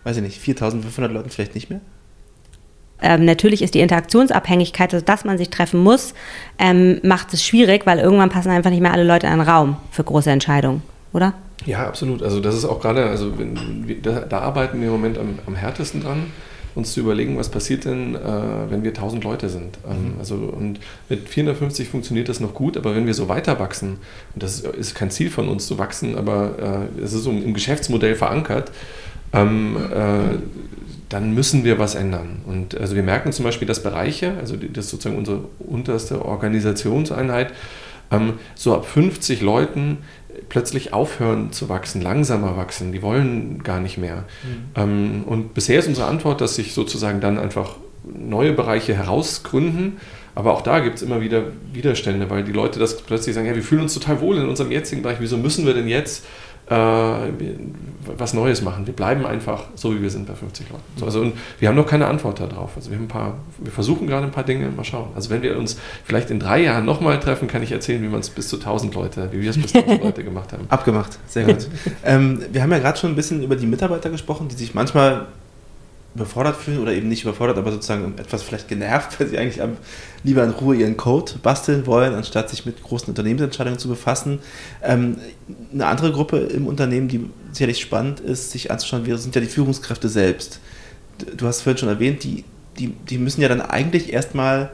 weiß ich nicht, 4500 Leuten vielleicht nicht mehr? Ähm, natürlich ist die Interaktionsabhängigkeit, also dass man sich treffen muss, ähm, macht es schwierig, weil irgendwann passen einfach nicht mehr alle Leute in einen Raum für große Entscheidungen, oder? Ja, absolut. Also das ist auch gerade, also wenn, da, da, arbeiten wir im Moment am, am härtesten dran uns zu überlegen, was passiert denn, äh, wenn wir 1000 Leute sind. Ähm, mhm. also, und mit 450 funktioniert das noch gut, aber wenn wir so weiter wachsen, und das ist kein Ziel von uns zu wachsen, aber äh, es ist so im Geschäftsmodell verankert, ähm, äh, dann müssen wir was ändern. Und also wir merken zum Beispiel, dass Bereiche, also das ist sozusagen unsere unterste Organisationseinheit, ähm, so ab 50 Leuten plötzlich aufhören zu wachsen, langsamer wachsen. Die wollen gar nicht mehr. Mhm. Ähm, und bisher ist unsere Antwort, dass sich sozusagen dann einfach neue Bereiche herausgründen. Aber auch da gibt es immer wieder Widerstände, weil die Leute das plötzlich sagen, ja, wir fühlen uns total wohl in unserem jetzigen Bereich, wieso müssen wir denn jetzt was Neues machen. Wir bleiben einfach so, wie wir sind bei 50 Leuten. So, also, und wir haben noch keine Antwort darauf. Also wir, haben ein paar, wir versuchen gerade ein paar Dinge, mal schauen. Also wenn wir uns vielleicht in drei Jahren nochmal treffen, kann ich erzählen, wie man es bis zu 1000 Leute, wie wir es bis 1000 Leute gemacht haben. Abgemacht, sehr gut. ähm, wir haben ja gerade schon ein bisschen über die Mitarbeiter gesprochen, die sich manchmal überfordert fühlen oder eben nicht überfordert, aber sozusagen etwas vielleicht genervt, weil sie eigentlich lieber in Ruhe ihren Code basteln wollen, anstatt sich mit großen Unternehmensentscheidungen zu befassen. Ähm, eine andere Gruppe im Unternehmen, die sicherlich spannend ist, sich anzuschauen, sind ja die Führungskräfte selbst. Du hast vorhin schon erwähnt, die, die, die müssen ja dann eigentlich erstmal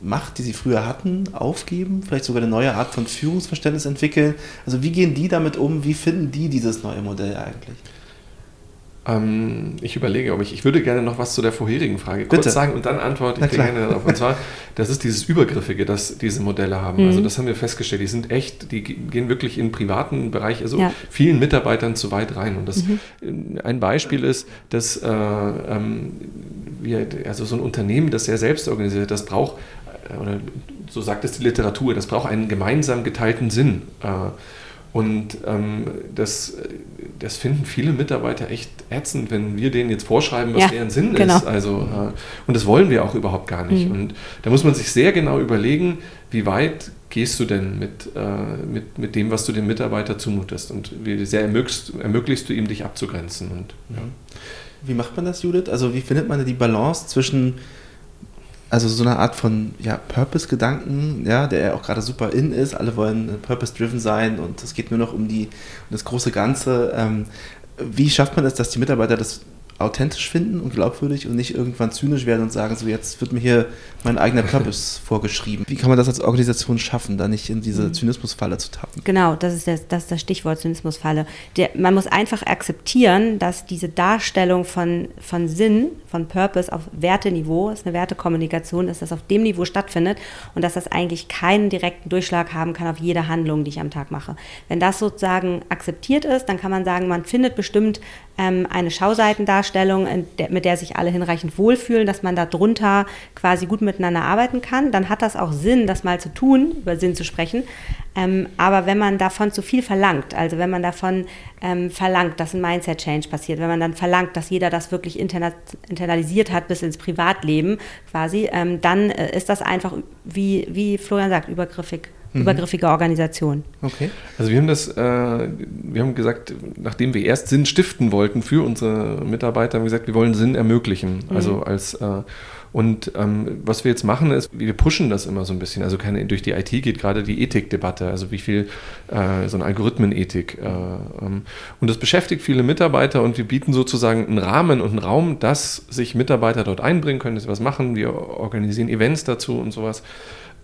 Macht, die sie früher hatten, aufgeben, vielleicht sogar eine neue Art von Führungsverständnis entwickeln. Also wie gehen die damit um? Wie finden die dieses neue Modell eigentlich? Ähm, ich überlege, ob ich, ich würde gerne noch was zu der vorherigen Frage kurz Bitte. sagen und dann antworte ich gerne darauf. Und zwar, das ist dieses Übergriffige, das diese Modelle haben. Mhm. Also das haben wir festgestellt, die sind echt, die gehen wirklich in den privaten Bereich, also ja. vielen Mitarbeitern zu weit rein. Und das mhm. ein Beispiel ist, dass äh, ähm, wir, also so ein Unternehmen, das sehr selbst organisiert, das braucht, äh, oder so sagt es die Literatur, das braucht einen gemeinsam geteilten Sinn. Äh, und ähm, das, das finden viele Mitarbeiter echt ätzend, wenn wir denen jetzt vorschreiben, was ja, deren Sinn genau. ist. Also, äh, und das wollen wir auch überhaupt gar nicht. Mhm. Und da muss man sich sehr genau überlegen, wie weit gehst du denn mit, äh, mit, mit dem, was du dem Mitarbeiter zumutest und wie sehr ermöglichst, ermöglichst du ihm, dich abzugrenzen. Und, ja. Wie macht man das, Judith? Also wie findet man die Balance zwischen also so eine Art von ja, Purpose-Gedanken, ja, der ja auch gerade super in ist. Alle wollen purpose-driven sein und es geht nur noch um, die, um das große Ganze. Ähm, wie schafft man es, dass die Mitarbeiter das authentisch finden und glaubwürdig und nicht irgendwann zynisch werden und sagen, so jetzt wird mir hier mein eigener Purpose vorgeschrieben. Wie kann man das als Organisation schaffen, da nicht in diese mhm. Zynismusfalle zu tappen? Genau, das ist das, das, ist das Stichwort Zynismusfalle. Der, man muss einfach akzeptieren, dass diese Darstellung von, von Sinn, von Purpose auf Werteniveau, ist eine Wertekommunikation, dass das auf dem Niveau stattfindet und dass das eigentlich keinen direkten Durchschlag haben kann auf jede Handlung, die ich am Tag mache. Wenn das sozusagen akzeptiert ist, dann kann man sagen, man findet bestimmt ähm, eine Schauseitendarstellung, der, mit der sich alle hinreichend wohlfühlen, dass man da drunter quasi gut miteinander arbeiten kann. Dann hat das auch Sinn, das mal zu tun, über Sinn zu sprechen. Ähm, aber wenn man davon zu viel verlangt, also wenn man davon ähm, verlangt, dass ein Mindset-Change passiert, wenn man dann verlangt, dass jeder das wirklich interna internalisiert hat bis ins Privatleben quasi, ähm, dann äh, ist das einfach, wie, wie Florian sagt, übergriffig mhm. übergriffige Organisation. Okay. Also wir haben das, äh, wir haben gesagt, nachdem wir erst Sinn stiften wollten für unsere Mitarbeiter, haben wir gesagt, wir wollen Sinn ermöglichen. Mhm. Also als äh, und ähm, was wir jetzt machen ist, wir pushen das immer so ein bisschen. Also keine, durch die IT geht gerade die Ethikdebatte, also wie viel äh, so eine Algorithmenethik. Äh, ähm, und das beschäftigt viele Mitarbeiter und wir bieten sozusagen einen Rahmen und einen Raum, dass sich Mitarbeiter dort einbringen können, dass sie was machen. Wir organisieren Events dazu und sowas.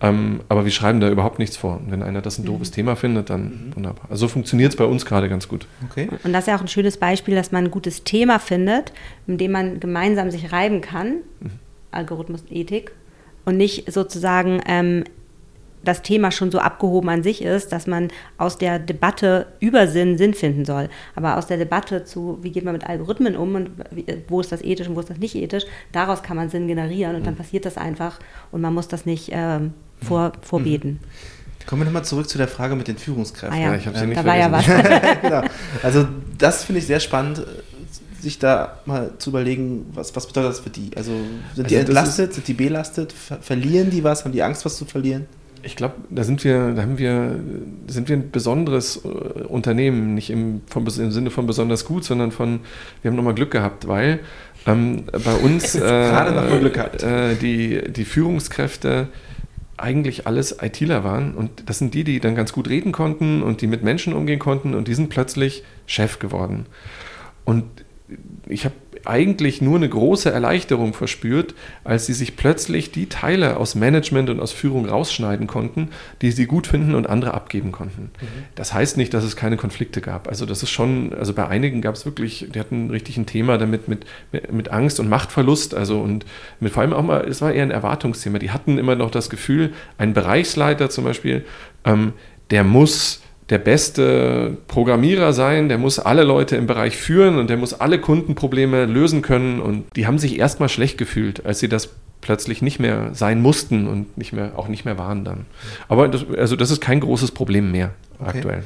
Ähm, aber wir schreiben da überhaupt nichts vor. Und wenn einer das ein mhm. doofes Thema findet, dann mhm. wunderbar. Also so funktioniert es bei uns gerade ganz gut. Okay. Und das ist ja auch ein schönes Beispiel, dass man ein gutes Thema findet, mit dem man gemeinsam sich reiben kann, mhm. Algorithmus und Ethik, und nicht sozusagen ähm, das Thema schon so abgehoben an sich ist, dass man aus der Debatte über Sinn Sinn finden soll. Aber aus der Debatte zu, wie geht man mit Algorithmen um und wo ist das ethisch und wo ist das nicht ethisch, daraus kann man Sinn generieren und mhm. dann passiert das einfach und man muss das nicht ähm, vor, vorbeten. Kommen wir nochmal zurück zu der Frage mit den Führungskräften. Ah ja, ja ich habe sie ähm, nicht da vergessen. war ja was. genau. Also das finde ich sehr spannend, sich da mal zu überlegen, was, was bedeutet das für die? Also sind also die entlastet, sind die belastet, ver verlieren die was, haben die Angst, was zu verlieren? Ich glaube, da sind wir, da haben wir, sind wir ein besonderes äh, Unternehmen, nicht im, vom, im Sinne von besonders gut, sondern von, wir haben nochmal Glück gehabt, weil ähm, bei uns äh, äh, die, die Führungskräfte eigentlich alles ITler waren und das sind die, die dann ganz gut reden konnten und die mit Menschen umgehen konnten und die sind plötzlich Chef geworden. Und ich habe eigentlich nur eine große Erleichterung verspürt, als sie sich plötzlich die Teile aus Management und aus Führung rausschneiden konnten, die sie gut finden und andere abgeben konnten. Mhm. Das heißt nicht, dass es keine Konflikte gab. Also das ist schon, also bei einigen gab es wirklich, die hatten richtig ein Thema damit mit, mit, Angst und Machtverlust, also und mit vor allem auch mal, es war eher ein Erwartungsthema. Die hatten immer noch das Gefühl, ein Bereichsleiter zum Beispiel, ähm, der muss der beste Programmierer sein, der muss alle Leute im Bereich führen und der muss alle Kundenprobleme lösen können. Und die haben sich erstmal schlecht gefühlt, als sie das plötzlich nicht mehr sein mussten und nicht mehr, auch nicht mehr waren dann. Aber das, also das ist kein großes Problem mehr okay. aktuell.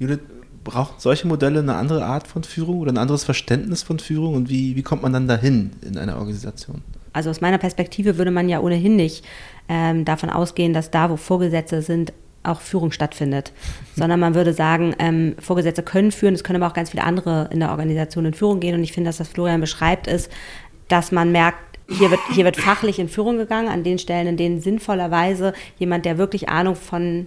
Judith, brauchen solche Modelle eine andere Art von Führung oder ein anderes Verständnis von Führung und wie, wie kommt man dann dahin in einer Organisation? Also aus meiner Perspektive würde man ja ohnehin nicht ähm, davon ausgehen, dass da, wo Vorgesetzte sind, auch Führung stattfindet, sondern man würde sagen, ähm, Vorgesetzte können führen, es können aber auch ganz viele andere in der Organisation in Führung gehen. Und ich finde, dass das Florian beschreibt, ist, dass man merkt, hier wird, hier wird fachlich in Führung gegangen, an den Stellen, in denen sinnvollerweise jemand, der wirklich Ahnung von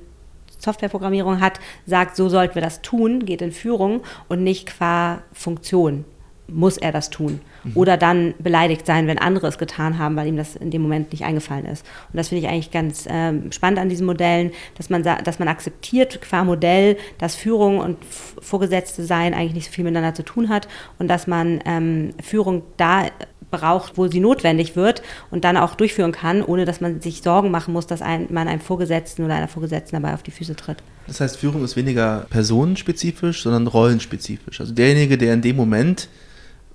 Softwareprogrammierung hat, sagt, so sollten wir das tun, geht in Führung und nicht qua Funktion muss er das tun. Mhm. Oder dann beleidigt sein, wenn andere es getan haben, weil ihm das in dem Moment nicht eingefallen ist. Und das finde ich eigentlich ganz ähm, spannend an diesen Modellen, dass man, dass man akzeptiert qua Modell, dass Führung und Vorgesetzte sein eigentlich nicht so viel miteinander zu tun hat und dass man ähm, Führung da braucht, wo sie notwendig wird und dann auch durchführen kann, ohne dass man sich Sorgen machen muss, dass ein, man einem Vorgesetzten oder einer Vorgesetzten dabei auf die Füße tritt. Das heißt, Führung ist weniger personenspezifisch, sondern rollenspezifisch. Also derjenige, der in dem Moment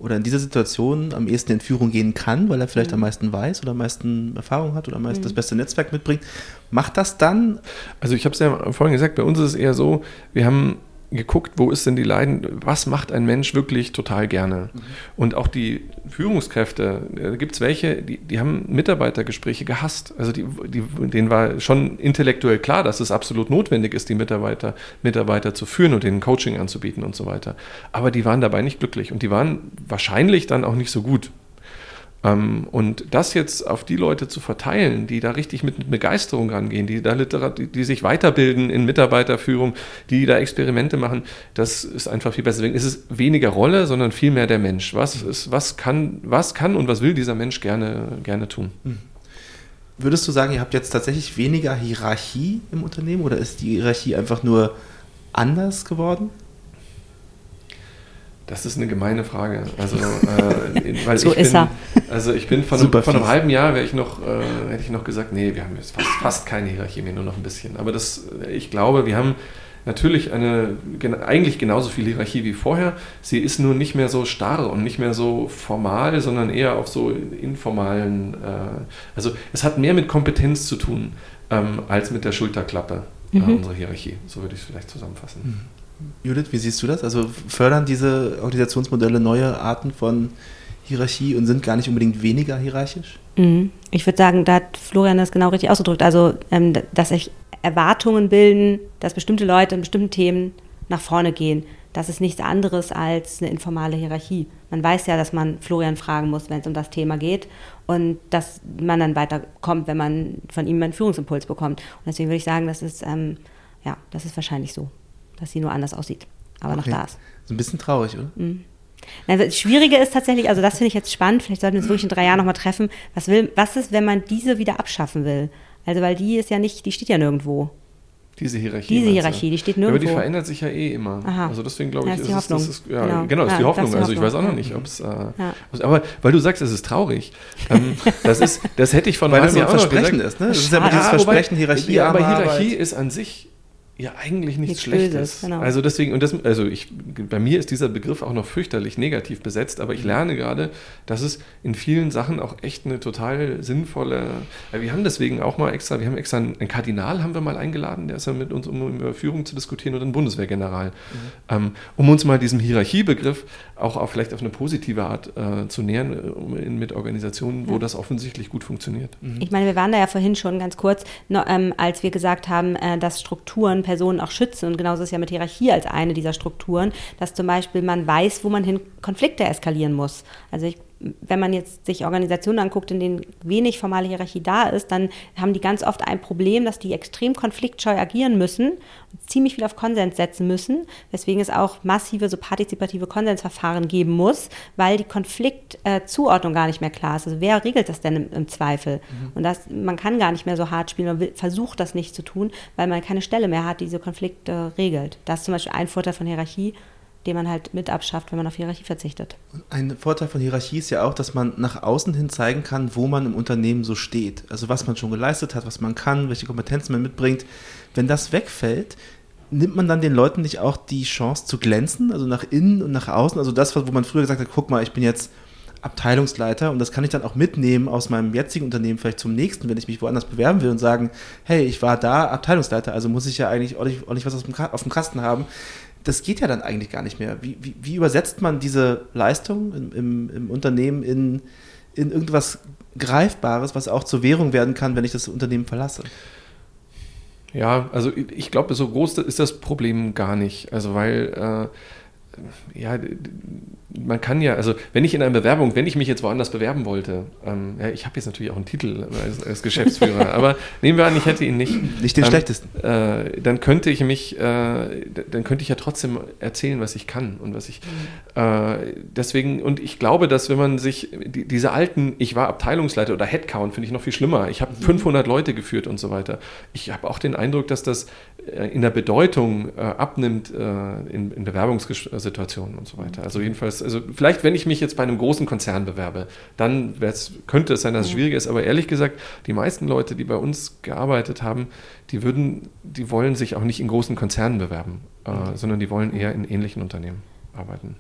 oder in dieser Situation am ehesten in Führung gehen kann, weil er vielleicht mhm. am meisten weiß oder am meisten Erfahrung hat oder am meisten mhm. das beste Netzwerk mitbringt, macht das dann? Also ich habe es ja vorhin gesagt, bei uns ist es eher so, wir haben geguckt, wo ist denn die Leiden, was macht ein Mensch wirklich total gerne. Mhm. Und auch die Führungskräfte, da gibt es welche, die, die haben Mitarbeitergespräche gehasst. Also die, die, denen war schon intellektuell klar, dass es absolut notwendig ist, die Mitarbeiter, Mitarbeiter zu führen und denen Coaching anzubieten und so weiter. Aber die waren dabei nicht glücklich und die waren wahrscheinlich dann auch nicht so gut. Ähm, und das jetzt auf die Leute zu verteilen, die da richtig mit Begeisterung rangehen, die da Literat die sich weiterbilden in Mitarbeiterführung, die da Experimente machen, das ist einfach viel besser. Deswegen ist es weniger Rolle, sondern vielmehr der Mensch. Was, ist, was, kann, was kann und was will dieser Mensch gerne, gerne tun? Hm. Würdest du sagen, ihr habt jetzt tatsächlich weniger Hierarchie im Unternehmen oder ist die Hierarchie einfach nur anders geworden? Das ist eine gemeine Frage. Also, äh, weil so ich ist bin, er. Also ich bin von, einem, von einem halben Jahr ich noch, äh, hätte ich noch gesagt, nee, wir haben jetzt fast, fast keine Hierarchie mehr, nur noch ein bisschen. Aber das, ich glaube, wir haben natürlich eine eigentlich genauso viel Hierarchie wie vorher. Sie ist nur nicht mehr so starr und nicht mehr so formal, sondern eher auf so informalen. Äh, also es hat mehr mit Kompetenz zu tun ähm, als mit der Schulterklappe äh, mhm. unsere Hierarchie. So würde ich es vielleicht zusammenfassen. Mhm. Judith, wie siehst du das? Also fördern diese Organisationsmodelle neue Arten von Hierarchie und sind gar nicht unbedingt weniger hierarchisch? Mhm. Ich würde sagen, da hat Florian das genau richtig ausgedrückt. Also, ähm, dass sich Erwartungen bilden, dass bestimmte Leute in bestimmten Themen nach vorne gehen. Das ist nichts anderes als eine informale Hierarchie. Man weiß ja, dass man Florian fragen muss, wenn es um das Thema geht und dass man dann weiterkommt, wenn man von ihm einen Führungsimpuls bekommt. Und deswegen würde ich sagen, das ist, ähm, ja, das ist wahrscheinlich so dass sie nur anders aussieht, aber okay. noch da ist. So ein bisschen traurig, oder? Mhm. das Schwierige ist tatsächlich, also das finde ich jetzt spannend, vielleicht sollten wir uns wirklich in drei Jahren nochmal treffen. Was, will, was ist, wenn man diese wieder abschaffen will? Also, weil die ist ja nicht, die steht ja nirgendwo. Diese Hierarchie. Diese Hierarchie, die steht nirgendwo. Ja, aber die verändert sich ja eh immer. Aha. Also deswegen glaube ich, ja, ist, ist, das ist ja, genau, genau ist ja, die Hoffnung. Ist die also ich weiß auch noch nicht, ob es. Äh, aber weil du sagst, es ist traurig. Ähm, das ist, das hätte ich von weil das ein Versprechen ist. Ne? Das ist ja dieses Versprechen, Hierarchie. Ja, aber Hierarchie ist an sich ja eigentlich nichts, nichts Schlechtes. Böses, genau. Also deswegen, und das, also ich, bei mir ist dieser Begriff auch noch fürchterlich negativ besetzt, aber ich mhm. lerne gerade, dass es in vielen Sachen auch echt eine total sinnvolle, wir haben deswegen auch mal extra, wir haben extra einen, einen Kardinal haben wir mal eingeladen, der ist ja mit uns, um über Führung zu diskutieren, und einen Bundeswehrgeneral, mhm. ähm, um uns mal diesem Hierarchiebegriff auch auf, vielleicht auf eine positive Art äh, zu nähern, in, mit Organisationen, wo ja. das offensichtlich gut funktioniert. Mhm. Ich meine, wir waren da ja vorhin schon ganz kurz, no, ähm, als wir gesagt haben, äh, dass Strukturen Personen auch schützen. Und genauso ist ja mit Hierarchie als eine dieser Strukturen, dass zum Beispiel man weiß, wo man hin Konflikte eskalieren muss. Also ich wenn man jetzt sich Organisationen anguckt, in denen wenig formale Hierarchie da ist, dann haben die ganz oft ein Problem, dass die extrem konfliktscheu agieren müssen und ziemlich viel auf Konsens setzen müssen, weswegen es auch massive so partizipative Konsensverfahren geben muss, weil die Konfliktzuordnung gar nicht mehr klar ist. Also wer regelt das denn im, im Zweifel? Mhm. Und das, man kann gar nicht mehr so hart spielen, man will, versucht das nicht zu tun, weil man keine Stelle mehr hat, die diese Konflikte regelt. Das ist zum Beispiel ein Vorteil von Hierarchie den man halt mit abschafft, wenn man auf Hierarchie verzichtet. Ein Vorteil von Hierarchie ist ja auch, dass man nach außen hin zeigen kann, wo man im Unternehmen so steht. Also was man schon geleistet hat, was man kann, welche Kompetenzen man mitbringt. Wenn das wegfällt, nimmt man dann den Leuten nicht auch die Chance zu glänzen, also nach innen und nach außen? Also das, wo man früher gesagt hat, guck mal, ich bin jetzt Abteilungsleiter und das kann ich dann auch mitnehmen aus meinem jetzigen Unternehmen vielleicht zum nächsten, wenn ich mich woanders bewerben will und sagen, hey, ich war da Abteilungsleiter, also muss ich ja eigentlich ordentlich, ordentlich was auf dem Kasten haben. Das geht ja dann eigentlich gar nicht mehr. Wie, wie, wie übersetzt man diese Leistung im, im, im Unternehmen in, in irgendwas Greifbares, was auch zur Währung werden kann, wenn ich das Unternehmen verlasse? Ja, also ich glaube, so groß ist das Problem gar nicht. Also weil äh, ja, man kann ja, also wenn ich in einer Bewerbung, wenn ich mich jetzt woanders bewerben wollte, ähm, ja, ich habe jetzt natürlich auch einen Titel als, als Geschäftsführer, aber nehmen wir an, ich hätte ihn nicht. Nicht den ähm, schlechtesten. Äh, dann könnte ich mich, äh, dann könnte ich ja trotzdem erzählen, was ich kann und was ich. Mhm. Äh, deswegen, und ich glaube, dass wenn man sich die, diese alten, ich war Abteilungsleiter oder Headcount, finde ich noch viel schlimmer. Ich habe mhm. 500 Leute geführt und so weiter. Ich habe auch den Eindruck, dass das äh, in der Bedeutung äh, abnimmt in, in Bewerbungssituationen und so weiter. Also jedenfalls also vielleicht, wenn ich mich jetzt bei einem großen Konzern bewerbe, dann könnte es sein, dass es schwieriger ist. Aber ehrlich gesagt, die meisten Leute, die bei uns gearbeitet haben, die würden, die wollen sich auch nicht in großen Konzernen bewerben, äh, sondern die wollen eher in ähnlichen Unternehmen arbeiten.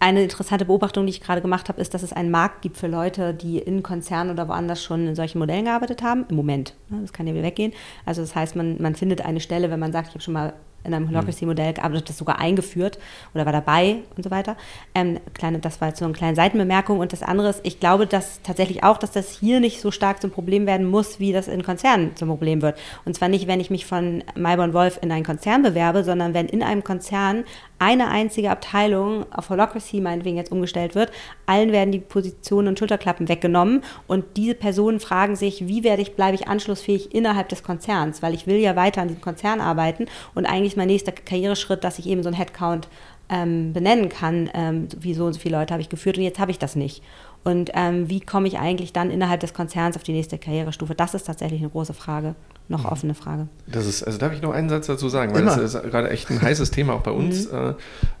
Eine interessante Beobachtung, die ich gerade gemacht habe, ist, dass es einen Markt gibt für Leute, die in Konzernen oder woanders schon in solchen Modellen gearbeitet haben. Im Moment. Ne, das kann ja wieder weggehen. Also das heißt, man, man findet eine Stelle, wenn man sagt, ich habe schon mal in einem Holacracy-Modell gearbeitet, das sogar eingeführt oder war dabei und so weiter. Ähm, kleine, das war jetzt so eine kleine Seitenbemerkung. Und das andere ist, ich glaube dass tatsächlich auch, dass das hier nicht so stark zum Problem werden muss, wie das in Konzernen zum Problem wird. Und zwar nicht, wenn ich mich von Mayborn Wolf in einen Konzern bewerbe, sondern wenn in einem Konzern eine einzige Abteilung auf Holacracy meinetwegen jetzt umgestellt wird, allen werden die Positionen und Schulterklappen weggenommen und diese Personen fragen sich, wie werde ich, bleibe ich anschlussfähig innerhalb des Konzerns, weil ich will ja weiter an diesem Konzern arbeiten und eigentlich mein nächster Karriereschritt, dass ich eben so ein Headcount ähm, benennen kann, ähm, wie so und so viele Leute habe ich geführt und jetzt habe ich das nicht. Und ähm, wie komme ich eigentlich dann innerhalb des Konzerns auf die nächste Karrierestufe? Das ist tatsächlich eine große Frage, noch mhm. offene Frage. Das ist, also darf ich noch einen Satz dazu sagen, weil Immer. das ist gerade echt ein heißes Thema auch bei uns. Mhm.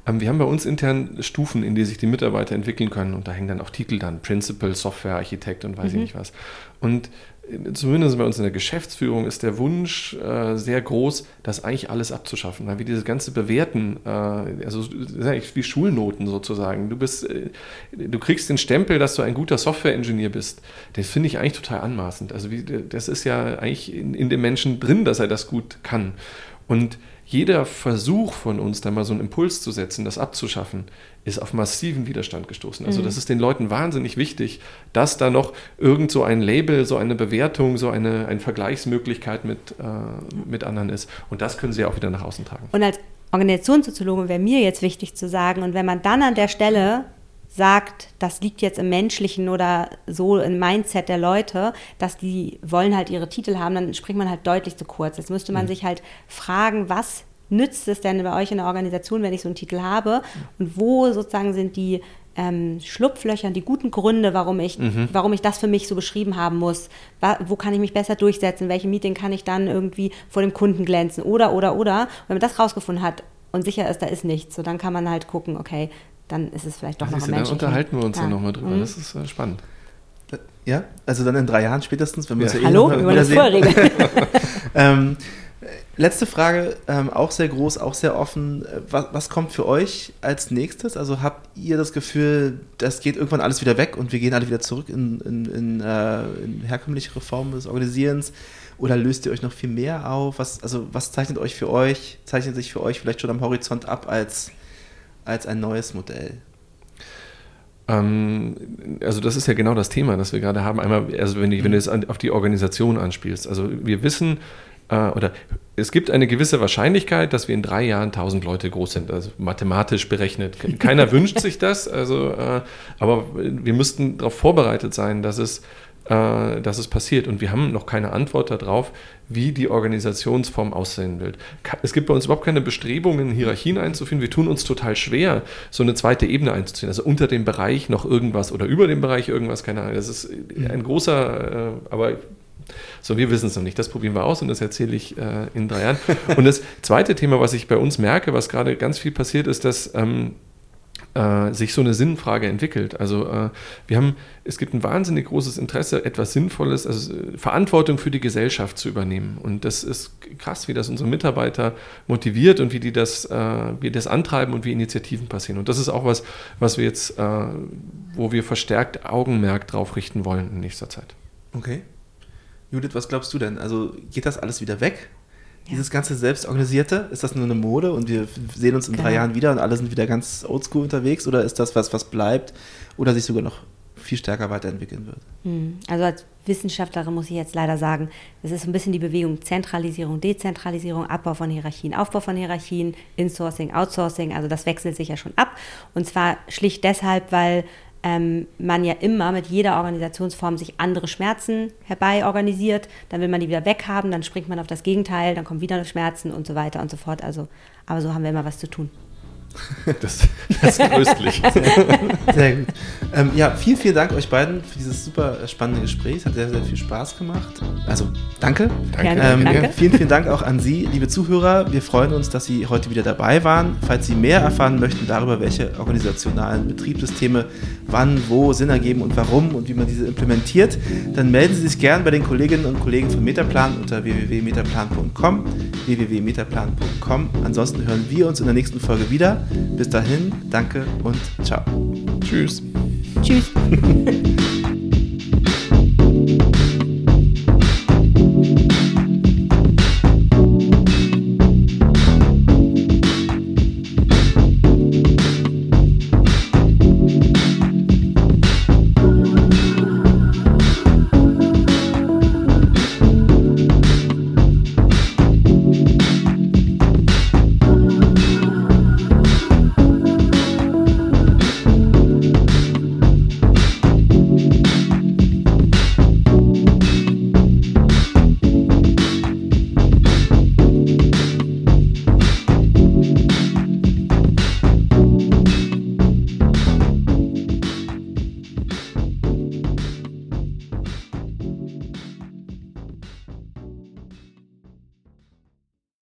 Äh, wir haben bei uns intern Stufen, in die sich die Mitarbeiter entwickeln können und da hängen dann auch Titel dann, Principal, Software, Architekt und weiß mhm. ich nicht was. Und zumindest bei uns in der Geschäftsführung ist der Wunsch äh, sehr groß, das eigentlich alles abzuschaffen, weil wir dieses ganze Bewerten, äh, also wie Schulnoten sozusagen, du bist, äh, du kriegst den Stempel, dass du ein guter Software-Ingenieur bist, das finde ich eigentlich total anmaßend. Also wie, das ist ja eigentlich in, in dem Menschen drin, dass er das gut kann. Und jeder Versuch von uns, da mal so einen Impuls zu setzen, das abzuschaffen, ist auf massiven Widerstand gestoßen. Also mhm. das ist den Leuten wahnsinnig wichtig, dass da noch irgend so ein Label, so eine Bewertung, so eine, eine Vergleichsmöglichkeit mit, äh, mit anderen ist. Und das können sie auch wieder nach außen tragen. Und als Organisationssoziologe wäre mir jetzt wichtig zu sagen, und wenn man dann an der Stelle sagt, das liegt jetzt im menschlichen oder so im Mindset der Leute, dass die wollen halt ihre Titel haben, dann springt man halt deutlich zu kurz. Jetzt müsste man mhm. sich halt fragen, was nützt es denn bei euch in der Organisation, wenn ich so einen Titel habe? Und wo sozusagen sind die ähm, Schlupflöcher, die guten Gründe, warum ich, mhm. warum ich das für mich so beschrieben haben muss? Wo kann ich mich besser durchsetzen? Welche Meeting kann ich dann irgendwie vor dem Kunden glänzen? Oder, oder, oder. Und wenn man das rausgefunden hat und sicher ist, da ist nichts, so dann kann man halt gucken, okay, dann ist es vielleicht doch noch ein Mensch. Dann unterhalten wir uns ja, ja nochmal drüber. Mhm. Das ist äh, spannend. Ja, also dann in drei Jahren spätestens, wenn wir ja. uns ja eh Hallo, wir wollen das vorher ähm, letzte Frage, ähm, auch sehr groß, auch sehr offen. Was, was, kommt für euch als nächstes? Also habt ihr das Gefühl, das geht irgendwann alles wieder weg und wir gehen alle wieder zurück in, in, in, äh, in herkömmliche Reformen des Organisierens? Oder löst ihr euch noch viel mehr auf? Was, also was zeichnet euch für euch, zeichnet sich für euch vielleicht schon am Horizont ab als als ein neues Modell? Ähm, also das ist ja genau das Thema, das wir gerade haben. Einmal, also wenn, ich, wenn du es auf die Organisation anspielst. Also wir wissen, äh, oder es gibt eine gewisse Wahrscheinlichkeit, dass wir in drei Jahren 1000 Leute groß sind, also mathematisch berechnet. Keiner wünscht sich das, also, äh, aber wir müssten darauf vorbereitet sein, dass es äh, dass es passiert. Und wir haben noch keine Antwort darauf, wie die Organisationsform aussehen will. Es gibt bei uns überhaupt keine Bestrebungen, Hierarchien einzuführen. Wir tun uns total schwer, so eine zweite Ebene einzuziehen. Also unter dem Bereich noch irgendwas oder über dem Bereich irgendwas, keine Ahnung. Das ist ein großer, äh, aber so, wir wissen es noch nicht. Das probieren wir aus und das erzähle ich äh, in drei Jahren. Und das zweite Thema, was ich bei uns merke, was gerade ganz viel passiert, ist, dass ähm, äh, sich so eine Sinnfrage entwickelt. Also äh, wir haben, es gibt ein wahnsinnig großes Interesse, etwas Sinnvolles, also äh, Verantwortung für die Gesellschaft zu übernehmen. Und das ist krass, wie das unsere Mitarbeiter motiviert und wie die das, äh, wie das antreiben und wie Initiativen passieren. Und das ist auch was, was wir jetzt, äh, wo wir verstärkt Augenmerk drauf richten wollen in nächster Zeit. Okay. Judith, was glaubst du denn? Also geht das alles wieder weg? Dieses ganze Selbstorganisierte, ist das nur eine Mode und wir sehen uns in genau. drei Jahren wieder und alle sind wieder ganz oldschool unterwegs oder ist das was, was bleibt oder sich sogar noch viel stärker weiterentwickeln wird? Hm. Also als Wissenschaftlerin muss ich jetzt leider sagen, es ist ein bisschen die Bewegung Zentralisierung, Dezentralisierung, Abbau von Hierarchien, Aufbau von Hierarchien, Insourcing, Outsourcing, also das wechselt sich ja schon ab und zwar schlicht deshalb, weil ähm, man ja immer mit jeder Organisationsform sich andere Schmerzen herbei organisiert. Dann will man die wieder weghaben, dann springt man auf das Gegenteil, dann kommen wieder Schmerzen und so weiter und so fort. Also, aber so haben wir immer was zu tun. Das, das ist tröstlich. Sehr gut. Ähm, ja, vielen, vielen Dank euch beiden für dieses super spannende Gespräch. Es hat sehr, sehr viel Spaß gemacht. Also, danke. Danke. Ähm, danke. Vielen, vielen Dank auch an Sie, liebe Zuhörer. Wir freuen uns, dass Sie heute wieder dabei waren. Falls Sie mehr erfahren möchten darüber, welche organisationalen Betriebssysteme wann, wo Sinn ergeben und warum und wie man diese implementiert, dann melden Sie sich gern bei den Kolleginnen und Kollegen von Metaplan unter www.metaplan.com www.metaplan.com. Ansonsten hören wir uns in der nächsten Folge wieder. Bis dahin, danke und ciao. Tschüss. Tschüss.